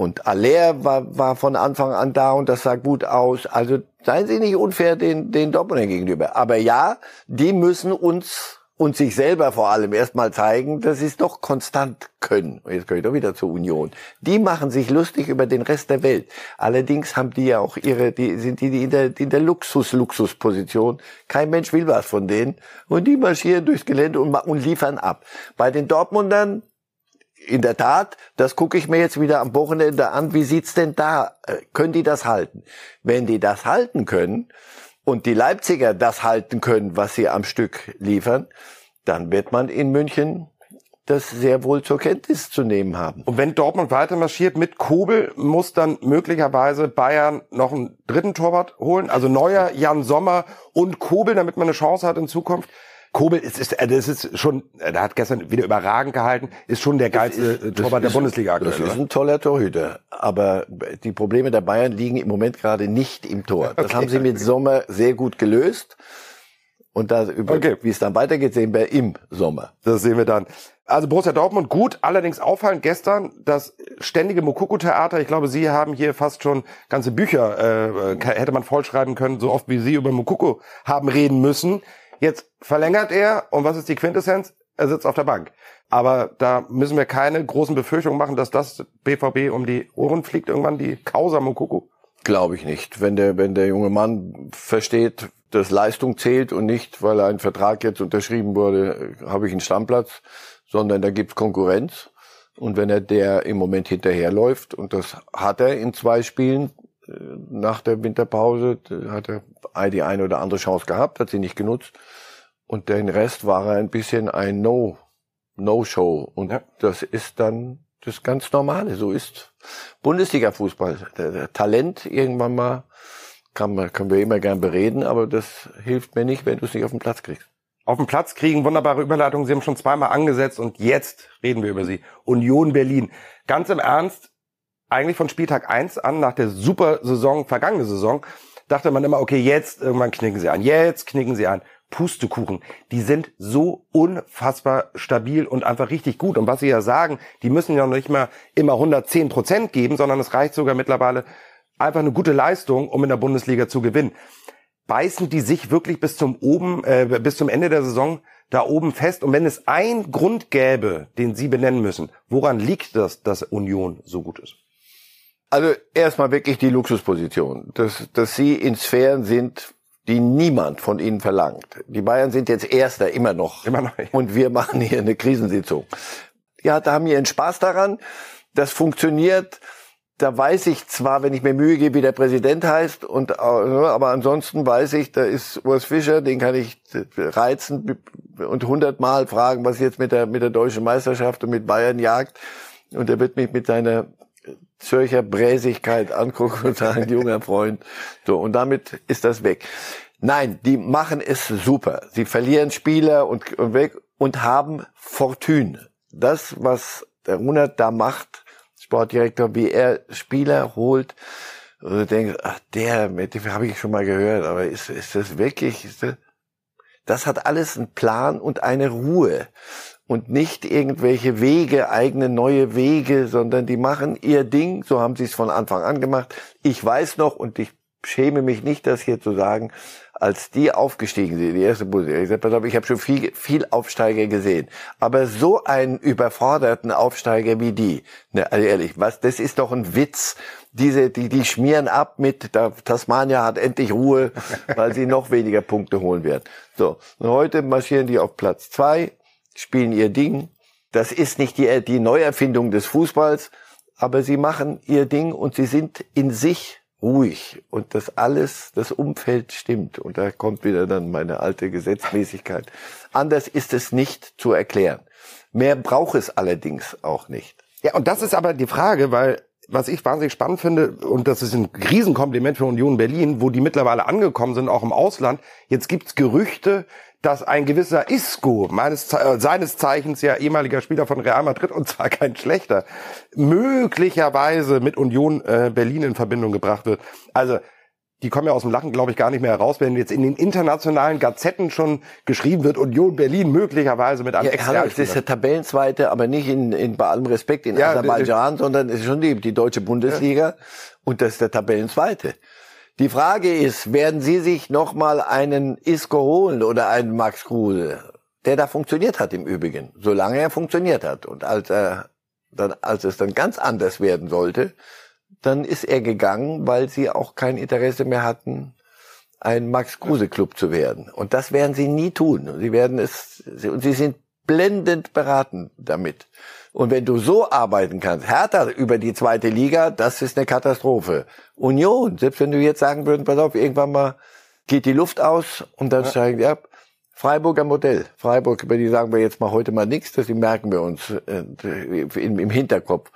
Speaker 1: Und Aller war, war von Anfang an da und das sah gut aus. Also seien Sie nicht unfair den, den Dortmunder gegenüber. Aber ja, die müssen uns und sich selber vor allem erstmal zeigen, dass sie es doch konstant können. Und jetzt komme ich doch wieder zur Union. Die machen sich lustig über den Rest der Welt. Allerdings haben die ja auch ihre, die sind die, die in der, in der Luxus-Luxus-Position. Kein Mensch will was von denen. Und die marschieren durchs Gelände und, und liefern ab. Bei den Dortmundern in der Tat, das gucke ich mir jetzt wieder am Wochenende an. Wie sieht's denn da? Äh, können die das halten? Wenn die das halten können und die Leipziger das halten können, was sie am Stück liefern, dann wird man in München das sehr wohl zur Kenntnis zu nehmen haben.
Speaker 2: Und wenn Dortmund weiter marschiert mit Kobel, muss dann möglicherweise Bayern noch einen dritten Torwart holen. Also Neuer, Jan Sommer und Kobel, damit man eine Chance hat in Zukunft. Kobel ist, ist, das ist schon, der hat gestern wieder überragend gehalten, ist schon der geilste ist, Torwart der Bundesliga
Speaker 1: aktuell. Das ist ein toller Torhüter. Aber die Probleme der Bayern liegen im Moment gerade nicht im Tor. Das okay. haben sie mit Sommer sehr gut gelöst. Und da über, okay. wie es dann weitergeht, sehen wir im Sommer.
Speaker 2: Das sehen wir dann. Also Borussia Dortmund gut, allerdings auffallend gestern das ständige Mokoko-Theater. Ich glaube, Sie haben hier fast schon ganze Bücher, äh, hätte man vollschreiben können, so oft wie Sie über Mokoko haben reden müssen. Jetzt verlängert er und was ist die Quintessenz? Er sitzt auf der Bank. Aber da müssen wir keine großen Befürchtungen machen, dass das BVB um die Ohren fliegt irgendwann, die Causa Mokoko.
Speaker 1: Glaube ich nicht. Wenn der, wenn der junge Mann versteht, dass Leistung zählt und nicht, weil ein Vertrag jetzt unterschrieben wurde, habe ich einen Stammplatz, sondern da gibt's Konkurrenz. Und wenn er der im Moment hinterherläuft, und das hat er in zwei Spielen äh, nach der Winterpause, hat er die eine oder andere Chance gehabt, hat sie nicht genutzt. Und den Rest war er ein bisschen ein No, No-Show. Und ja. das ist dann das ganz Normale. So ist Bundesliga-Fußball. Talent irgendwann mal kann man, können wir immer gern bereden, aber das hilft mir nicht, wenn du es nicht auf den Platz kriegst.
Speaker 2: Auf den Platz kriegen, wunderbare Überleitung. Sie haben schon zweimal angesetzt und jetzt reden wir über sie. Union Berlin. Ganz im Ernst, eigentlich von Spieltag eins an, nach der super Saison, vergangene Saison, dachte man immer, okay, jetzt irgendwann knicken sie an, jetzt knicken sie an. Pustekuchen. Die sind so unfassbar stabil und einfach richtig gut. Und was Sie ja sagen, die müssen ja noch nicht mal immer 110 Prozent geben, sondern es reicht sogar mittlerweile einfach eine gute Leistung, um in der Bundesliga zu gewinnen. Beißen die sich wirklich bis zum oben, äh, bis zum Ende der Saison da oben fest? Und wenn es einen Grund gäbe, den Sie benennen müssen, woran liegt das, dass Union so gut ist?
Speaker 1: Also erstmal wirklich die Luxusposition, dass, dass Sie in Sphären sind, die niemand von Ihnen verlangt. Die Bayern sind jetzt Erster immer noch. Immer noch. Und wir machen hier eine Krisensitzung. Ja, da haben ihren Spaß daran. Das funktioniert da weiß ich zwar, wenn ich mir Mühe gebe, wie der Präsident heißt, und, äh, aber ansonsten weiß ich, da ist Urs Fischer, den kann ich reizen und hundertmal fragen, was jetzt mit der, mit der deutschen Meisterschaft und mit Bayern jagt. Und er wird mich mit seiner Zürcher Bräsigkeit angucken und sagen, [laughs] junger Freund. So, und damit ist das weg. Nein, die machen es super. Sie verlieren Spieler und, und weg und haben Fortune. Das, was der Runert da macht, Sportdirektor, wie er Spieler holt. Und du denkst, ach, der, mit dem habe ich schon mal gehört, aber ist, ist das wirklich, ist das, das hat alles einen Plan und eine Ruhe. Und nicht irgendwelche Wege, eigene neue Wege, sondern die machen ihr Ding, so haben sie es von Anfang an gemacht. Ich weiß noch, und ich schäme mich nicht, das hier zu sagen, als die aufgestiegen sind, die erste Bundesliga, ich habe schon viel, viel Aufsteiger gesehen. Aber so einen überforderten Aufsteiger wie die, ne, also ehrlich, was, das ist doch ein Witz. Diese, die, die schmieren ab mit, da, Tasmania hat endlich Ruhe, weil sie noch weniger Punkte holen werden. So, und heute marschieren die auf Platz zwei, spielen ihr Ding. Das ist nicht die, die Neuerfindung des Fußballs, aber sie machen ihr Ding und sie sind in sich ruhig und das alles, das Umfeld stimmt. Und da kommt wieder dann meine alte Gesetzmäßigkeit. Anders ist es nicht zu erklären. Mehr braucht es allerdings auch nicht.
Speaker 2: Ja, und das ist aber die Frage, weil was ich wahnsinnig spannend finde, und das ist ein Riesenkompliment für Union Berlin, wo die mittlerweile angekommen sind, auch im Ausland. Jetzt gibt's Gerüchte, dass ein gewisser Isco, meines, äh, seines Zeichens ja ehemaliger Spieler von Real Madrid und zwar kein schlechter, möglicherweise mit Union äh, Berlin in Verbindung gebracht wird. Also die kommen ja aus dem Lachen, glaube ich, gar nicht mehr heraus, wenn jetzt in den internationalen Gazetten schon geschrieben wird, Union Berlin möglicherweise mit einem ja,
Speaker 1: Hallo, Das ist der Tabellenzweite, aber nicht in, in bei allem Respekt in ja, Aserbaidschan, sondern es ist schon die, die deutsche Bundesliga ja. und das ist der Tabellenzweite. Die Frage ist, werden Sie sich nochmal einen Isco holen oder einen Max Kruse, der da funktioniert hat im Übrigen, solange er funktioniert hat. Und als, er dann, als es dann ganz anders werden sollte, dann ist er gegangen, weil sie auch kein Interesse mehr hatten, ein Max Kruse Club zu werden. Und das werden sie nie tun. Sie werden es, und sie sind blendend beraten damit. Und wenn du so arbeiten kannst, härter über die zweite Liga, das ist eine Katastrophe. Union, selbst wenn du jetzt sagen würden, pass auf, irgendwann mal geht die Luft aus und dann ja. steigen die ab. Freiburger Modell. Freiburg, über die sagen wir jetzt mal heute mal nichts, das merken wir uns äh, im, im Hinterkopf.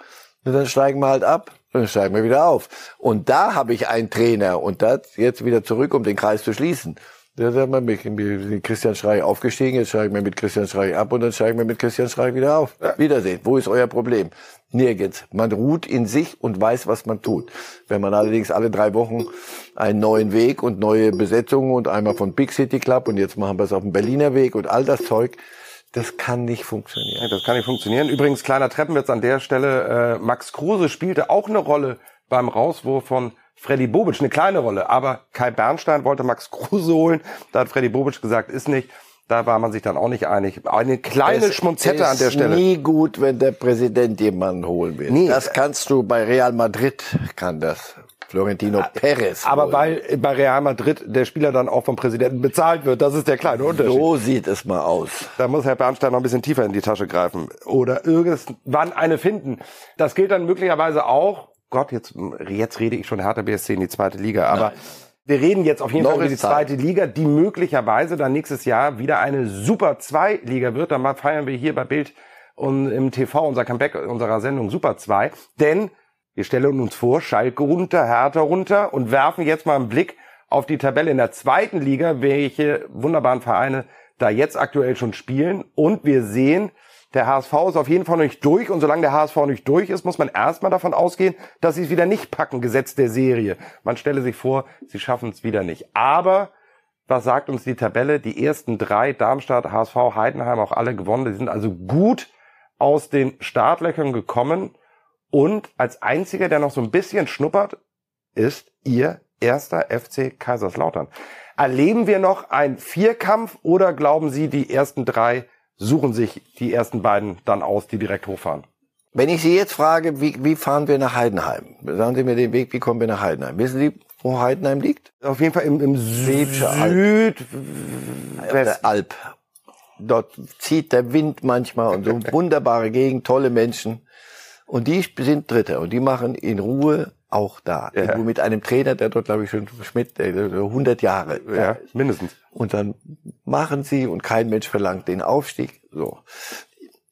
Speaker 1: Und dann steigen wir halt ab, dann steigen wir wieder auf. Und da habe ich einen Trainer und das jetzt wieder zurück, um den Kreis zu schließen. Da sagt man, sind Christian Streich aufgestiegen, jetzt steigen wir mit Christian Streich ab und dann steigen wir mit Christian Streich wieder auf. Ja. Wiedersehen. Wo ist euer Problem? Nirgends. Man ruht in sich und weiß, was man tut. Wenn man allerdings alle drei Wochen einen neuen Weg und neue Besetzungen und einmal von Big City Club und jetzt machen wir es auf dem Berliner Weg und all das Zeug, das kann nicht funktionieren.
Speaker 2: Das kann nicht funktionieren. Übrigens, kleiner Treppenwitz an der Stelle. Äh, Max Kruse spielte auch eine Rolle beim Rauswurf von Freddy Bobic, eine kleine Rolle. Aber Kai Bernstein wollte Max Kruse holen. Da hat Freddy Bobic gesagt, ist nicht. Da war man sich dann auch nicht einig. Eine kleine es Schmunzette an der Stelle.
Speaker 1: Ist nie gut, wenn der Präsident jemanden holen will. Nie. Das kannst du bei Real Madrid, kann das. Florentino Perez.
Speaker 2: Aber weil bei Real Madrid der Spieler dann auch vom Präsidenten bezahlt wird, das ist der kleine Unterschied.
Speaker 1: So sieht es mal aus.
Speaker 2: Da muss Herr Bernstein noch ein bisschen tiefer in die Tasche greifen oder irgendwann eine finden. Das gilt dann möglicherweise auch. Gott, jetzt jetzt rede ich schon Hertha BSC in die zweite Liga, aber Nein wir reden jetzt auf jeden Fall über die zweite Liga, die möglicherweise dann nächstes Jahr wieder eine Super 2 Liga wird. Dann feiern wir hier bei Bild und im TV unser Comeback unserer Sendung Super 2. Denn wir stellen uns vor, Schalke runter, Hertha runter und werfen jetzt mal einen Blick auf die Tabelle in der zweiten Liga, welche wunderbaren Vereine da jetzt aktuell schon spielen. Und wir sehen, der HSV ist auf jeden Fall noch nicht durch und solange der HSV nicht durch ist, muss man erstmal davon ausgehen, dass sie es wieder nicht packen, Gesetz der Serie. Man stelle sich vor, sie schaffen es wieder nicht. Aber was sagt uns die Tabelle? Die ersten drei, Darmstadt, HSV, Heidenheim, auch alle gewonnen. Die sind also gut aus den Startlöchern gekommen. Und als einziger, der noch so ein bisschen schnuppert, ist ihr erster FC Kaiserslautern. Erleben wir noch einen Vierkampf oder glauben Sie, die ersten drei suchen sich die ersten beiden dann aus, die direkt hochfahren.
Speaker 1: Wenn ich Sie jetzt frage, wie, wie fahren wir nach Heidenheim? Sagen Sie mir den Weg, wie kommen wir nach Heidenheim? Wissen Sie, wo Heidenheim liegt?
Speaker 2: Auf jeden Fall im, im Süd,
Speaker 1: der Alp. Dort zieht der Wind manchmal und so [laughs] wunderbare Gegend, tolle Menschen. Und die sind Dritte und die machen in Ruhe auch da. Ja. Mit einem Trainer, der dort, glaube ich, schon Schmidt, 100 Jahre.
Speaker 2: Ja, mindestens.
Speaker 1: Und dann machen sie und kein Mensch verlangt den Aufstieg. So.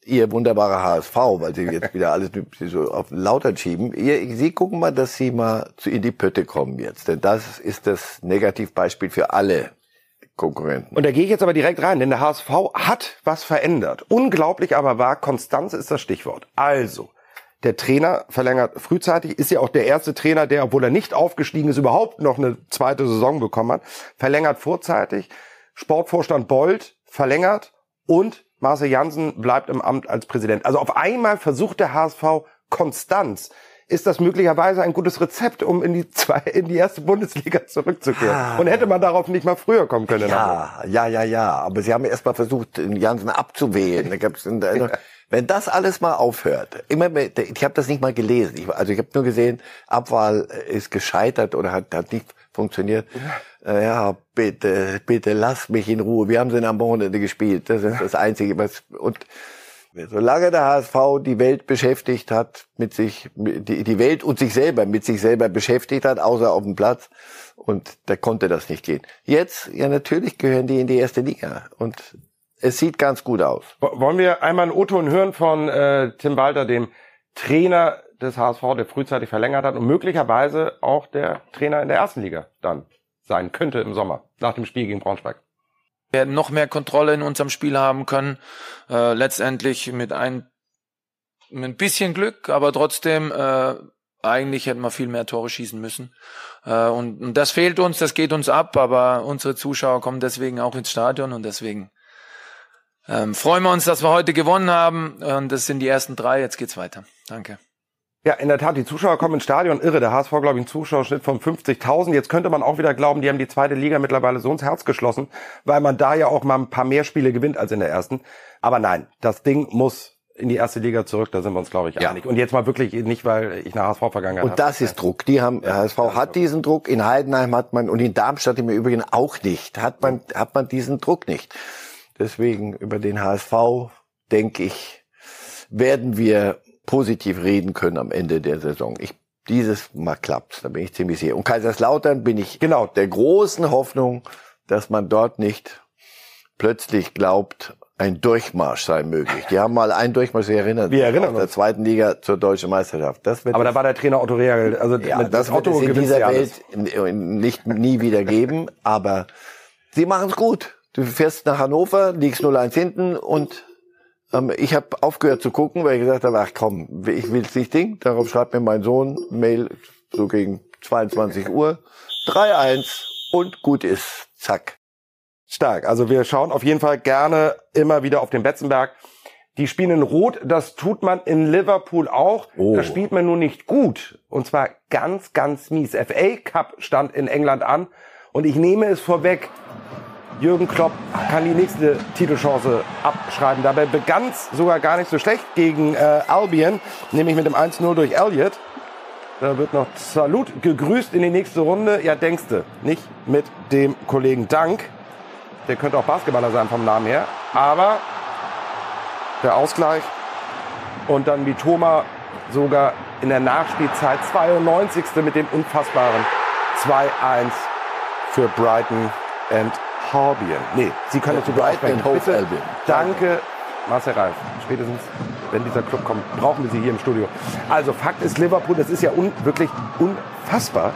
Speaker 1: Ihr wunderbarer HSV, weil sie jetzt wieder alles so auf Lauter schieben. Ihr, sie gucken mal, dass sie mal zu in die Pötte kommen jetzt. Denn das ist das Negativbeispiel für alle Konkurrenten.
Speaker 2: Und da gehe ich jetzt aber direkt rein, denn der HSV hat was verändert. Unglaublich aber war, Konstanz ist das Stichwort. Also, der Trainer verlängert frühzeitig, ist ja auch der erste Trainer, der, obwohl er nicht aufgestiegen ist, überhaupt noch eine zweite Saison bekommen hat, verlängert vorzeitig. Sportvorstand Bold verlängert und Marcel Janssen bleibt im Amt als Präsident. Also auf einmal versucht der HSV Konstanz. Ist das möglicherweise ein gutes Rezept, um in die zwei, in die erste Bundesliga zurückzukehren? Ah. Und hätte man darauf nicht mal früher kommen können?
Speaker 1: Ja, ja, ja, ja. Aber sie haben erst mal versucht, Janssen abzuwählen. Da gab's [laughs] Wenn das alles mal aufhört, immer mehr, ich habe das nicht mal gelesen. Ich, also ich habe nur gesehen, Abwahl ist gescheitert oder hat, hat nicht funktioniert. Ja. Äh, ja, bitte, bitte lass mich in Ruhe. Wir haben sie am Wochenende gespielt. Das ist das Einzige, was und solange der HSV die Welt beschäftigt hat, mit sich, die, die Welt und sich selber, mit sich selber beschäftigt hat, außer auf dem Platz, und da konnte das nicht gehen. Jetzt, ja natürlich gehören die in die erste Liga und es sieht ganz gut aus.
Speaker 2: Wollen wir einmal einen O-Ton hören von äh, Tim Walter, dem Trainer des HSV, der frühzeitig verlängert hat und möglicherweise auch der Trainer in der ersten Liga dann sein könnte im Sommer, nach dem Spiel gegen Braunschweig.
Speaker 7: Wir werden noch mehr Kontrolle in unserem Spiel haben können. Äh, letztendlich mit ein, mit ein bisschen Glück, aber trotzdem äh, eigentlich hätten wir viel mehr Tore schießen müssen. Äh, und, und das fehlt uns, das geht uns ab, aber unsere Zuschauer kommen deswegen auch ins Stadion und deswegen ähm, freuen wir uns, dass wir heute gewonnen haben. Und das sind die ersten drei. Jetzt geht's weiter. Danke.
Speaker 2: Ja, in der Tat, die Zuschauer kommen ins Stadion. Irre, der HSV, glaube ich, einen Zuschauerschnitt von 50.000. Jetzt könnte man auch wieder glauben, die haben die zweite Liga mittlerweile so ins Herz geschlossen, weil man da ja auch mal ein paar mehr Spiele gewinnt als in der ersten. Aber nein, das Ding muss in die erste Liga zurück, da sind wir uns, glaube ich, ja. einig. Und jetzt mal wirklich nicht, weil ich eine HSV vergangen habe.
Speaker 1: Und das ist Druck. Die haben, ja, HSV hat diesen Druck. In Heidenheim hat man, und in Darmstadt im Übrigen auch nicht, hat man, hat man diesen Druck nicht. Deswegen über den HSV, denke ich, werden wir positiv reden können am Ende der Saison. Ich, dieses Mal klappt, da bin ich ziemlich sicher. Und Kaiserslautern bin ich genau der großen Hoffnung, dass man dort nicht plötzlich glaubt, ein Durchmarsch sei möglich. Die haben mal einen Durchmarsch, Sie erinnern
Speaker 2: Wir
Speaker 1: sich,
Speaker 2: erinnern
Speaker 1: aus der zweiten Liga zur deutschen Meisterschaft. Das wird
Speaker 2: Aber da war der Trainer Otto Rehagel. Also
Speaker 1: ja, das wird
Speaker 2: Otto
Speaker 1: es in dieser
Speaker 2: alles.
Speaker 1: Welt nicht nie wieder geben. Aber sie machen es gut. Du fährst nach Hannover, liegst 0-1 hinten und ähm, ich habe aufgehört zu gucken, weil ich gesagt habe, ach komm, ich will's nicht Ding. Darauf schreibt mir mein Sohn Mail so gegen 22 Uhr 3-1 und gut ist. Zack.
Speaker 2: Stark. Also wir schauen auf jeden Fall gerne immer wieder auf den Betzenberg. Die spielen in Rot, das tut man in Liverpool auch.
Speaker 1: Oh.
Speaker 2: Das spielt man nur nicht gut. Und zwar ganz, ganz mies. FA Cup stand in England an. Und ich nehme es vorweg, Jürgen Klopp kann die nächste Titelchance abschreiben. Dabei begann es sogar gar nicht so schlecht gegen äh, Albion, nämlich mit dem 1-0 durch Elliott. Da wird noch Salut gegrüßt in die nächste Runde. Ja, denkste, nicht mit dem Kollegen Dank. Der könnte auch Basketballer sein vom Namen her. Aber der Ausgleich und dann wie Thoma sogar in der Nachspielzeit 92. mit dem unfassbaren 2-1 für Brighton and Albion. Nee, Sie können das sogar
Speaker 1: Brighton and. Hove
Speaker 2: Bitte.
Speaker 1: Albion.
Speaker 2: Danke, Marcel Reif. Spätestens, wenn dieser Club kommt, brauchen wir Sie hier im Studio. Also Fakt ist, Liverpool, das ist ja un wirklich unfassbar.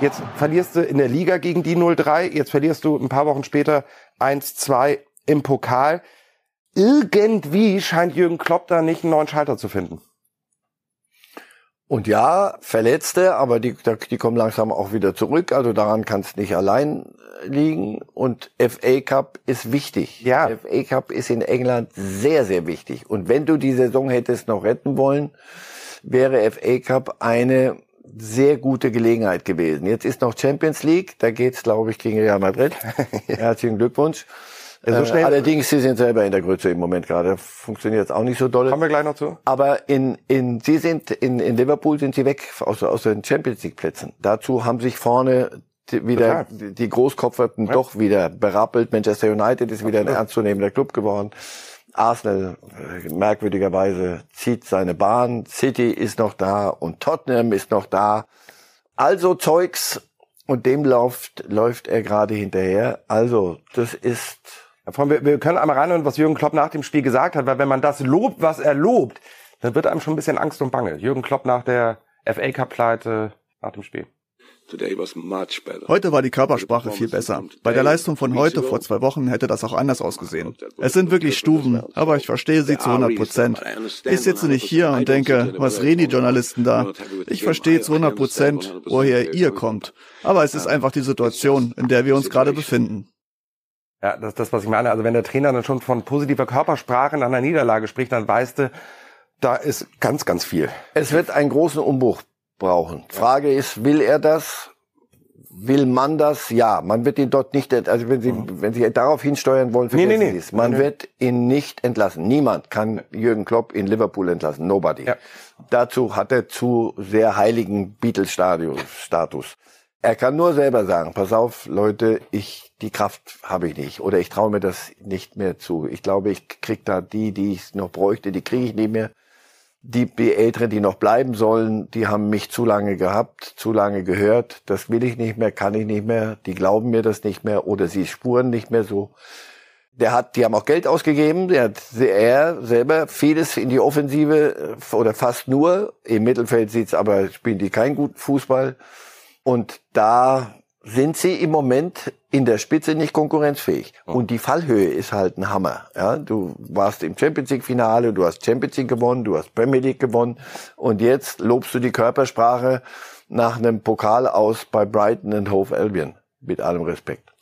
Speaker 2: Jetzt verlierst du in der Liga gegen die 0-3, jetzt verlierst du ein paar Wochen später 1-2 im Pokal. Irgendwie scheint Jürgen Klopp da nicht einen neuen Schalter zu finden.
Speaker 1: Und ja, Verletzte, aber die, die kommen langsam auch wieder zurück. Also daran kann es nicht allein liegen. Und FA Cup ist wichtig.
Speaker 2: Ja.
Speaker 1: FA Cup ist in England sehr, sehr wichtig. Und wenn du die Saison hättest noch retten wollen, wäre FA Cup eine sehr gute Gelegenheit gewesen. Jetzt ist noch Champions League. Da geht's, glaube ich, gegen Real Madrid. [laughs] Herzlichen Glückwunsch.
Speaker 2: so
Speaker 1: Äh,
Speaker 2: schnell-
Speaker 1: allerdings, sie sind selber in der Grütze im Moment gerade. Funktioniert jetzt auch nicht so doll.
Speaker 2: Kommen wir gleich noch zu?
Speaker 1: Aber in, in, sie sind, in, in Liverpool sind sie weg aus, aus den Champions League Plätzen. Dazu haben sich vorne wieder
Speaker 2: Total.
Speaker 1: die Großkopferten doch wieder berappelt. Manchester United ist wieder ein ernstzunehmender Club geworden. Arsenal äh, merkwürdigerweise zieht seine Bahn. City ist noch da und Tottenham ist noch da. Also Zeugs und dem läuft, läuft er gerade hinterher. Also das ist
Speaker 2: Ja, wir, wir können einmal reinhören, was Jürgen Klopp nach dem Spiel gesagt hat, weil wenn man das lobt, was er lobt, dann wird einem schon ein bisschen Angst und Bange. Jürgen Klopp nach der FA Cup-Pleite nach dem Spiel.
Speaker 8: Heute war die Körpersprache viel besser. Bei der Leistung von heute vor zwei Wochen hätte das auch anders ausgesehen. Es sind wirklich Stufen, aber ich verstehe sie zu 100 Prozent. Ich sitze nicht hier und denke, was reden die Journalisten da? Ich verstehe zu 100 Prozent, woher ihr kommt. Aber es ist einfach die Situation, in der wir uns gerade befinden.
Speaker 2: Ja, das ist das, was ich meine. Also wenn der Trainer dann schon von positiver Körpersprache nach einer Niederlage spricht, dann weißt du, da ist ganz, ganz viel.
Speaker 1: Es wird einen großen Umbruch brauchen. Frage ist, will er das? Will man das? Ja, man wird ihn dort nicht, also wenn Sie, wenn Sie darauf hinsteuern wollen,
Speaker 2: Nee,
Speaker 1: vergessen
Speaker 2: nee, nee.
Speaker 1: Sie es. Man
Speaker 2: Nee, nee.
Speaker 1: wird ihn nicht entlassen. Niemand kann Jürgen Klopp in Liverpool entlassen. Nobody.
Speaker 2: Ja.
Speaker 1: Dazu hat er zu sehr heiligen Beatles-Status. Er kann nur selber sagen, pass auf, Leute, ich, die Kraft habe ich nicht. Oder ich traue mir das nicht mehr zu. Ich glaube, ich krieg da die, die ich noch bräuchte, die kriege ich nicht mehr die, Älteren, die noch bleiben sollen, die haben mich zu lange gehabt, zu lange gehört. Das will ich nicht mehr, kann ich nicht mehr. Die glauben mir das nicht mehr oder sie spuren nicht mehr so. Der hat, die haben auch Geld ausgegeben. Der hat, er selber vieles in die Offensive äh, oder fast nur. Im Mittelfeld sieht's aber, spielen die keinen guten Fußball. Und da sind sie im Moment in der Spitze nicht konkurrenzfähig. Und die Fallhöhe ist halt ein Hammer. Ja, du warst im Champions League Finale, du hast Champions League gewonnen, du hast Premier League gewonnen und jetzt lobst du die Körpersprache nach einem Pokal aus bei Brighton and Hove Albion. Mit allem Respekt.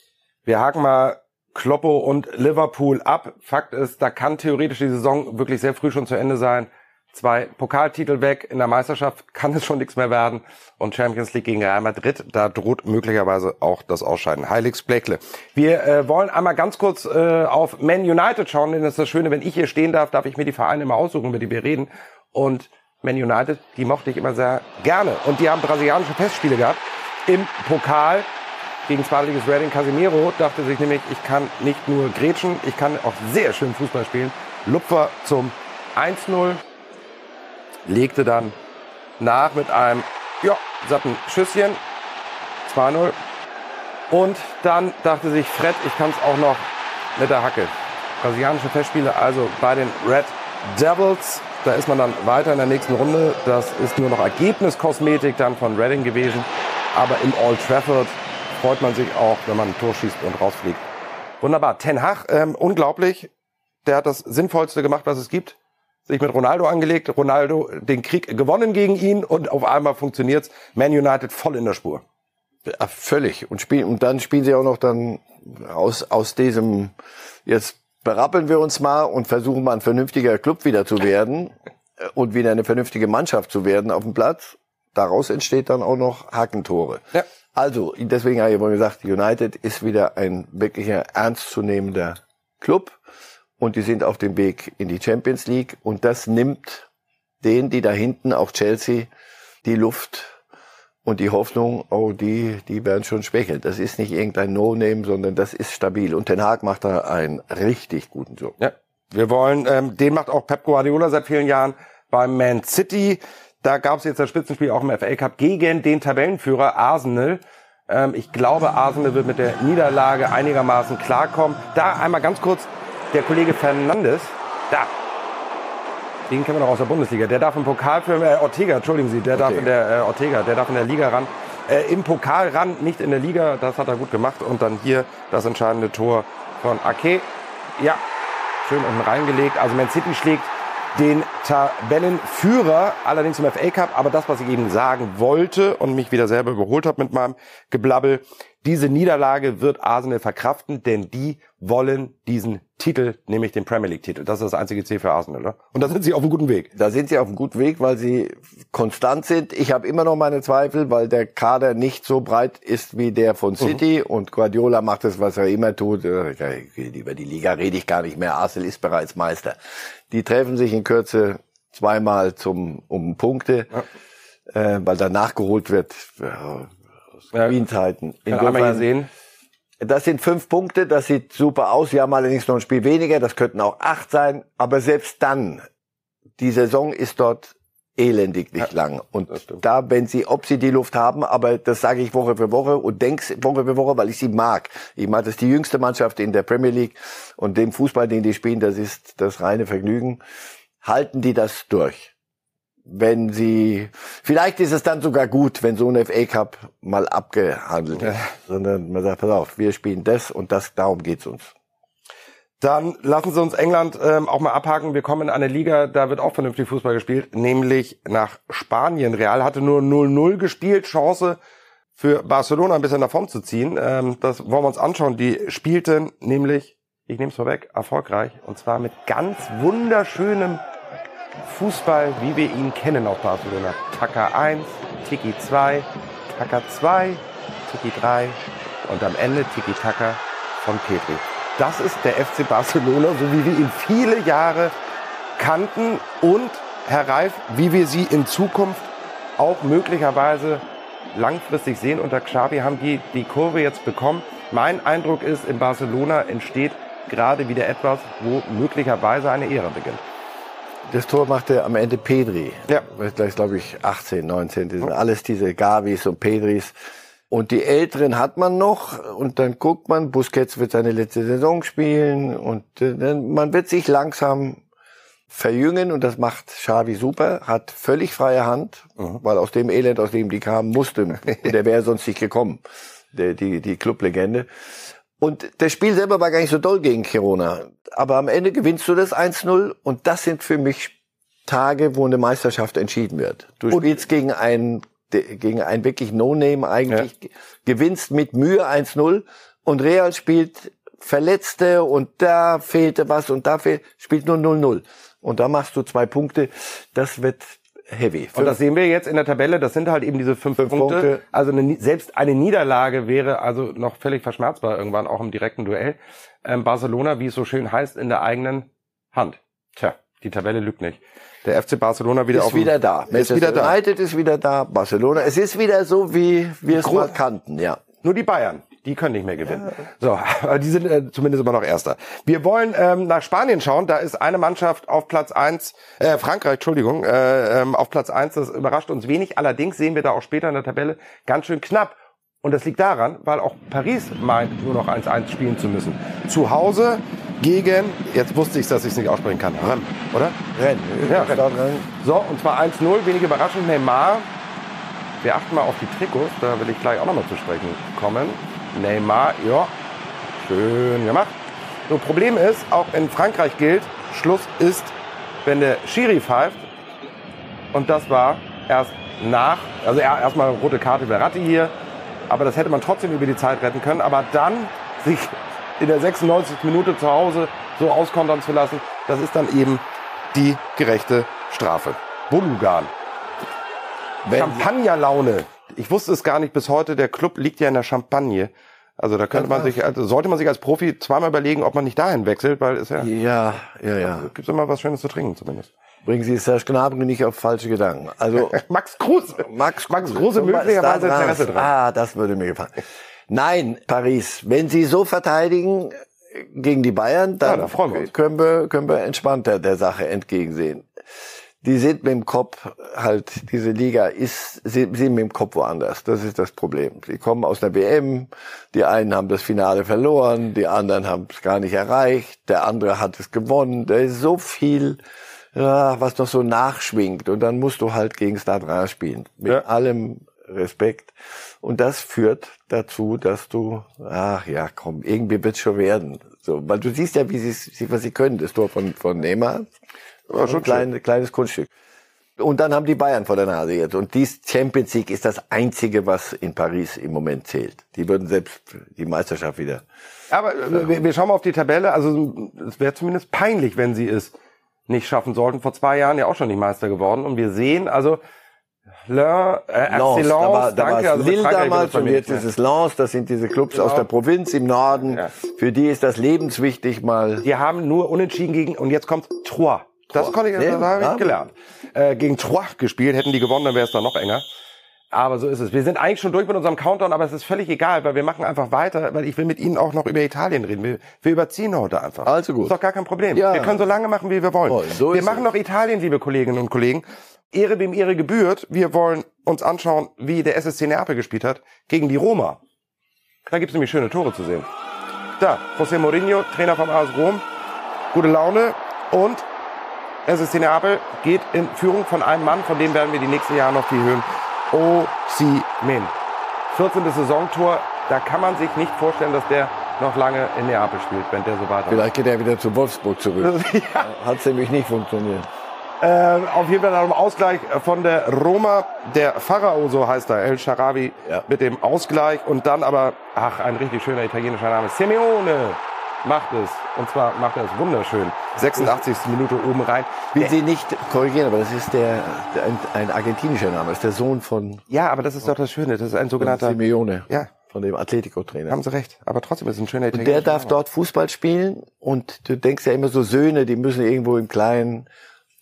Speaker 2: Wir haken mal Kloppo und Liverpool ab. Fakt ist, da kann theoretisch die Saison wirklich sehr früh schon zu Ende sein. Zwei Pokaltitel weg, in der Meisterschaft kann es schon nichts mehr werden. Und Champions League gegen Real Madrid, da droht möglicherweise auch das Ausscheiden. Heiligs Blakele. Wir äh, wollen einmal ganz kurz äh, auf Man United schauen, denn das ist das Schöne, wenn ich hier stehen darf, darf ich mir die Vereine immer aussuchen, über die wir reden. Und Man United, die mochte ich immer sehr gerne. Und die haben brasilianische Testspiele gehabt im Pokal gegen Zweitliges Reading Casimiro dachte sich nämlich, ich kann nicht nur grätschen, ich kann auch sehr schön Fußball spielen. Lupfer zum 1-0, legte dann nach mit einem ja, satten Schüsschen, 2-0. Und dann dachte sich Fred, ich kann es auch noch mit der Hacke. Brasilianische Festspiele also bei den Red Devils. Da ist man dann weiter in der nächsten Runde. Das ist nur noch Ergebniskosmetik dann von Reading gewesen. Aber im Old Trafford freut man sich auch, wenn man ein Tor schießt und rausfliegt. Wunderbar. Ten Hag, ähm, unglaublich. Der hat das Sinnvollste gemacht, was es gibt. Sich mit Ronaldo angelegt, Ronaldo den Krieg gewonnen gegen ihn und auf einmal funktioniert's. Man United voll in der Spur.
Speaker 1: Ja, völlig. Und spielen, und dann spielen sie auch noch dann aus, aus diesem, jetzt berappeln wir uns mal und versuchen mal ein vernünftiger Club wieder zu werden äh, und wieder eine vernünftige Mannschaft zu werden auf dem Platz. Daraus entsteht dann auch noch Hakentore. Ja. Also, deswegen habe ich immer gesagt, United ist wieder ein wirklicher ernstzunehmender Club und die sind auf dem Weg in die Champions League und das nimmt denen, die da hinten, auch Chelsea, die Luft und die Hoffnung, oh, die, die werden schon schwächeln. Das ist nicht irgendein No-Name, sondern das ist stabil. Und Ten Hag macht da einen richtig guten Job.
Speaker 2: Ja, wir wollen, ähm, den macht auch Pep Guardiola seit vielen Jahren beim Man City. Da gab es jetzt das Spitzenspiel auch im FA Cup gegen den Tabellenführer Arsenal. Ähm, ich glaube, Arsenal wird mit der Niederlage einigermaßen klarkommen. Da einmal ganz kurz der Kollege Fernandes. Da, den kennen wir noch aus der Bundesliga. Der darf im Pokal für äh, Ortega, entschuldigen Sie, der Ortega. darf in der äh, Ortega, der darf in der Liga ran. Äh, Im Pokal ran, nicht in der Liga. Das hat er gut gemacht. Und dann hier das entscheidende Tor von Ake. Ja, schön unten reingelegt. Also Man City schlägt den Tabellenführer, allerdings im FA Cup. Aber das, was ich eben sagen wollte und mich wieder selber überholt habe mit meinem Geblabbel, diese Niederlage wird Arsenal verkraften, denn die wollen diesen Titel, nämlich den Premier League Titel. Das ist das einzige Ziel für Arsenal. Ne? Und da sind sie auf einem guten Weg.
Speaker 1: Da sind sie auf einem guten Weg, weil sie konstant sind. Ich habe immer noch meine Zweifel, weil der Kader nicht so breit ist wie der von City. Mhm. Und Guardiola macht das, was er immer tut. Über die Liga rede ich gar nicht mehr. Arsenal ist bereits Meister. Die treffen sich in Kürze zweimal zum um Punkte, ja. äh, weil da nachgeholt wird. Ja, ja, Wien-Zeiten.
Speaker 2: Insofern, gesehen.
Speaker 1: Das sind fünf Punkte, das sieht super aus. Wir haben allerdings noch ein Spiel weniger, das könnten auch acht sein. Aber selbst dann, die Saison ist dort elendig nicht ja, lang. Und da, wenn sie, ob sie die Luft haben, aber das sage ich Woche für Woche und denk's Woche für Woche, weil ich sie mag. Ich mag, das ist die jüngste Mannschaft in der Premier League und dem Fußball, den die spielen, das ist das reine Vergnügen. Halten die das durch? Wenn sie, vielleicht ist es dann sogar gut, wenn so ein FA Cup mal abgehandelt ist, sondern man sagt, pass auf, wir spielen das und das, darum geht's uns.
Speaker 2: Dann lassen Sie uns England ähm, auch mal abhaken. Wir kommen in eine Liga, da wird auch vernünftig Fußball gespielt, nämlich nach Spanien. Real hatte nur 0-0 gespielt, Chance für Barcelona ein bisschen nach vorn zu ziehen. Ähm, das wollen wir uns anschauen. Die spielten nämlich, ich nehme es vorweg, erfolgreich. Und zwar mit ganz wunderschönem Fußball, wie wir ihn kennen auf Barcelona. Taka 1, Tiki 2, Taka 2, Tiki 3 und am Ende Tiki Taka von Petri. Das ist der FC Barcelona, so wie wir ihn viele Jahre kannten und Herr Reif, wie wir sie in Zukunft auch möglicherweise langfristig sehen. Unter Xavi haben die die Kurve jetzt bekommen. Mein Eindruck ist, in Barcelona entsteht gerade wieder etwas, wo möglicherweise eine Ära beginnt.
Speaker 1: Das Tor machte am Ende Pedri. Ja. Gleich, glaube ich, 18, 19. Das sind alles diese Gavis und Pedris. Und die Älteren hat man noch und dann guckt man, Busquets wird seine letzte Saison spielen und äh, man wird sich langsam verjüngen und das macht Xavi super, hat völlig freie Hand, mhm. weil aus dem Elend, aus dem die kamen, musste [laughs] und der wäre sonst nicht gekommen, der, die, die Clublegende. Und das Spiel selber war gar nicht so doll gegen Kirona. Aber am Ende gewinnst du das 1-0 und das sind für mich Tage, wo eine Meisterschaft entschieden wird. Du und spielst gegen einen, gegen einen wirklich No-Name eigentlich, ja. gewinnst mit Mühe 1-0 und Real spielt Verletzte und da fehlte was und da fehlt, spielt nur 0-0. Und da machst du zwei Punkte. Das wird heavy.
Speaker 2: Und das sehen wir jetzt in der Tabelle, das sind halt eben diese fünf, fünf Punkte. Punkte. Also eine, selbst eine Niederlage wäre also noch völlig verschmerzbar irgendwann, auch im direkten Duell. Ähm, Barcelona, wie es so schön heißt, in der eigenen Hand. Tja, die Tabelle lügt nicht. Der FC Barcelona wieder
Speaker 1: ist
Speaker 2: auf
Speaker 1: wieder da. Ist wieder da. United ist wieder da. Barcelona. Es ist wieder so, wie wir es mal kannten, ja.
Speaker 2: Nur die Bayern die können nicht mehr gewinnen. So, [laughs] aber die sind äh, zumindest immer noch Erster. Wir wollen ähm, nach Spanien schauen. Da ist eine Mannschaft auf Platz eins, äh, Frankreich, Entschuldigung, äh, ähm, auf Platz eins. Das überrascht uns wenig. Allerdings sehen wir da auch später in der Tabelle ganz schön knapp. Und das liegt daran, weil auch Paris meint, nur noch 1-1 spielen zu müssen. Zu Hause gegen, jetzt wusste ich, dass ich es nicht aussprechen kann, Rennes, oder?
Speaker 1: Rennes.
Speaker 2: Ja, Rennes. So, und zwar 1-0, wenig überraschend, Neymar. Wir achten mal auf die Trikots, da will ich gleich auch nochmal zu sprechen kommen. Neymar, ja, schön gemacht. So, Problem ist, auch in Frankreich gilt, Schluss ist, wenn der Schiri pfeift. Und das war erst nach, also erstmal rote Karte Verratti hier, aber das hätte man trotzdem über die Zeit retten können. Aber dann sich in der 96. Minute zu Hause so auskontern zu lassen, das ist dann eben die gerechte Strafe. Bulugan. Champagnerlaune. Ich wusste es gar nicht bis heute. Der Club liegt ja in der Champagne. Also da könnte man sich, also sollte man sich als Profi zweimal überlegen, ob man nicht dahin wechselt, weil es ja.
Speaker 1: Ja, ja, ja.
Speaker 2: Also, Gibt immer was Schönes zu trinken zumindest.
Speaker 1: Bringen Sie Serge Gnabry nicht auf falsche Gedanken. Also [laughs]
Speaker 2: Max Kruse.
Speaker 1: Max,
Speaker 2: Max Kruse möglicherweise Interesse dran.
Speaker 1: Ah, das würde mir gefallen. Nein, Paris, wenn Sie so verteidigen gegen die Bayern, dann
Speaker 2: ja, wir
Speaker 1: können wir können wir entspannter der Sache entgegensehen. Die sind mit dem Kopf halt, diese Liga ist, sie sind mit dem Kopf woanders. Das ist das Problem. Sie kommen aus der WM, die einen haben das Finale verloren, die anderen haben es gar nicht erreicht, der andere hat es gewonnen. Da ist so viel, ja, was noch so nachschwingt. Und dann musst du halt gegen Stade spielen. Mit ja. allem Respekt. Und das führt dazu, dass du, ach ja, komm, irgendwie wird's schon werden. So, weil du siehst ja, wie sie, was sie können. Das Tor von, von Neymar. Ja, schon ein klein, kleines Kunststück. Und dann haben die Bayern vor der Nase jetzt. Und dies Champions League ist das einzige, was in Paris im Moment zählt. Die würden selbst die Meisterschaft wieder.
Speaker 2: Aber äh, wir, wir schauen mal auf die Tabelle. Also es wäre zumindest peinlich, wenn sie es nicht schaffen sollten. Vor zwei Jahren ja auch schon nicht Meister geworden. Und wir sehen also Le, äh,
Speaker 1: Lens, da war, da danke. Also Lille damals und jetzt ist es Lens, das sind diese Clubs genau. aus der Provinz im Norden. Ja. Für die ist das lebenswichtig mal.
Speaker 2: Die haben nur unentschieden gegen, und jetzt kommt Troyes. Das konnte ich, das habe ich gelernt. Äh, gegen Troyes gespielt, hätten die gewonnen, dann wäre es dann noch enger. Aber so ist es. Wir sind eigentlich schon durch mit unserem Countdown, aber es ist völlig egal, weil wir machen einfach weiter, weil ich will mit Ihnen auch noch über Italien reden. Wir, wir überziehen heute einfach.
Speaker 1: Also gut.
Speaker 2: Ist doch gar kein Problem. Ja. Wir können so lange machen, wie wir wollen. Voll, so wir machen es. noch Italien, liebe Kolleginnen und Kollegen. Ehre wem Ehre gebührt. Wir wollen uns anschauen, wie der SSC Neapel gespielt hat gegen die Roma. Da gibt's nämlich schöne Tore zu sehen. Da, José Mourinho, Trainer vom AS Rom. Gute Laune und SSC Neapel geht in Führung von einem Mann, von dem werden wir die nächsten Jahre noch viel hören. Osimhen. 14. Saisontor, da kann man sich nicht vorstellen, dass der noch lange in Neapel spielt, wenn der so weiter.
Speaker 1: Vielleicht geht er wieder zu Wolfsburg zurück. [laughs] ja. Hat nämlich nicht funktioniert.
Speaker 2: Äh, auf jeden Fall dem Ausgleich von der Roma, der Pharao, so heißt er, El Sharabi, ja. mit dem Ausgleich und dann aber, ach, ein richtig schöner italienischer Name, Simeone macht es. Und zwar macht er es wunderschön. 86. Minute oben rein.
Speaker 1: Will Sie nicht korrigieren, aber das ist der, ein, ein, argentinischer Name, das ist der Sohn von.
Speaker 2: Ja, aber das ist doch das Schöne, das ist ein sogenannter.
Speaker 1: Simeone.
Speaker 2: Ja.
Speaker 1: Von dem Atletico-Trainer.
Speaker 2: Haben Sie recht. Aber trotzdem ist es ein schöner
Speaker 1: Und der darf Name. dort Fußball spielen und du denkst ja immer so Söhne, die müssen irgendwo im Kleinen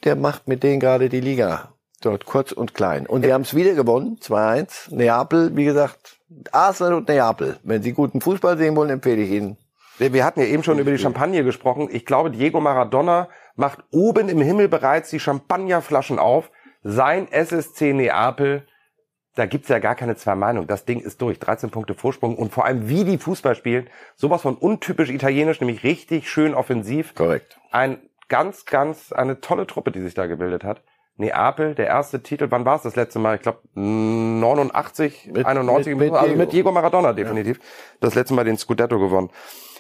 Speaker 1: der macht mit denen gerade die Liga. Dort kurz und klein. Und die haben es wieder gewonnen, 2-1. Neapel, wie gesagt, Arsenal und Neapel. Wenn Sie guten Fußball sehen wollen, empfehle ich Ihnen.
Speaker 2: Wir hatten ja eben schon über die Champagne gesprochen. Ich glaube, Diego Maradona macht oben im Himmel bereits die Champagnerflaschen auf. Sein SSC Neapel, da gibt's ja gar keine zwei Meinungen. Das Ding ist durch. 13 Punkte Vorsprung und vor allem, wie die Fußball spielen. Sowas von untypisch italienisch, nämlich richtig schön offensiv.
Speaker 1: Korrekt.
Speaker 2: Ein ganz, ganz eine tolle Truppe, die sich da gebildet hat. Neapel, der erste Titel, wann war es das letzte Mal? Ich glaube 89, mit, 91, mit, mit also mit Diego Maradona definitiv. Ja. Das letzte Mal den Scudetto gewonnen.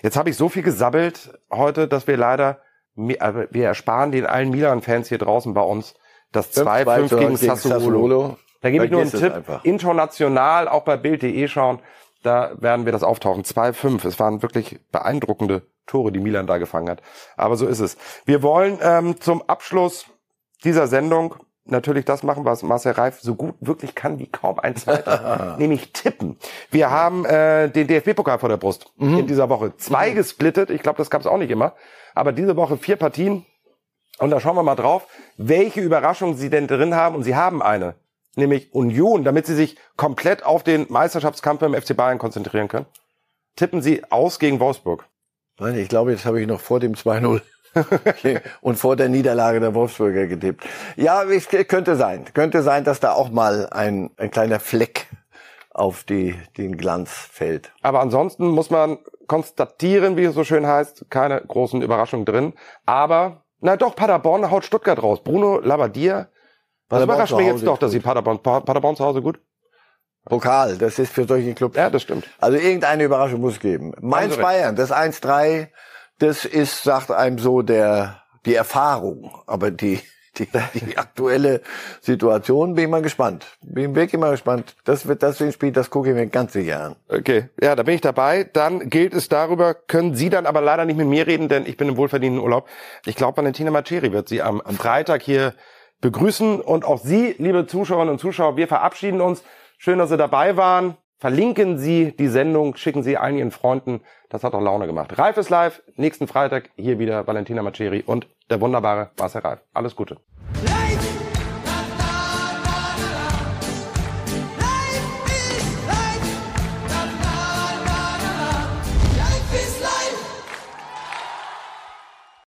Speaker 2: Jetzt habe ich so viel gesabbelt heute, dass wir leider, äh, wir ersparen den allen Milan-Fans hier draußen bei uns das 2-5 gegen, gegen Sassuolo. Da gebe ich nur einen Tipp. Einfach. International, auch bei Bild.de schauen, da werden wir das auftauchen. 2-5. Es waren wirklich beeindruckende Tore, die Milan da gefangen hat. Aber so ist es. Wir wollen ähm, zum Abschluss dieser Sendung natürlich das machen, was Marcel Reif so gut wirklich kann wie kaum ein zweiter, [laughs] nämlich tippen. Wir haben äh, den DFB-Pokal vor der Brust mhm. in dieser Woche. Zwei mhm. gesplittet, ich glaube, das gab es auch nicht immer. Aber diese Woche vier Partien. Und da schauen wir mal drauf, welche Überraschungen Sie denn drin haben. Und Sie haben eine, nämlich Union, damit Sie sich komplett auf den Meisterschaftskampf im FC Bayern konzentrieren können. Tippen Sie aus gegen Wolfsburg.
Speaker 1: Nein, ich glaube, jetzt habe ich noch vor dem 2-0 und vor der Niederlage der Wolfsburger getippt. Ja, es könnte sein. Könnte sein, dass da auch mal ein, ein kleiner Fleck auf die, den Glanz fällt.
Speaker 2: Aber ansonsten muss man konstatieren, wie es so schön heißt, keine großen Überraschungen drin. Aber, na doch, Paderborn haut Stuttgart raus. Bruno Labbadia. Was überrascht mich jetzt doch, dass sie Paderborn, Paderborn zu Hause gut?
Speaker 1: Pokal, das ist für solche Clubs.
Speaker 2: Ja, das stimmt.
Speaker 1: Also irgendeine Überraschung muss es geben. Mainz Bayern, das 1-3, das ist, sagt einem so der, die Erfahrung. Aber die, die, die [laughs] aktuelle Situation bin ich mal gespannt. Bin wirklich mal gespannt. Das wird das Spiel, das gucke ich mir ganz sicher an.
Speaker 2: Okay, ja, da bin ich dabei. Dann gilt es darüber, können Sie dann aber leider nicht mit mir reden, denn ich bin im wohlverdienten Urlaub. Ich glaube, Valentina Maceri wird Sie am, am Freitag hier begrüßen und auch Sie, liebe Zuschauerinnen und Zuschauer, wir verabschieden uns. Schön, dass Sie dabei waren. Verlinken Sie die Sendung, schicken Sie allen Ihren Freunden. Das hat auch Laune gemacht. Reif ist live. Nächsten Freitag hier wieder Valentina Maceri und der wunderbare Marcel Reif. Alles Gute. Ja!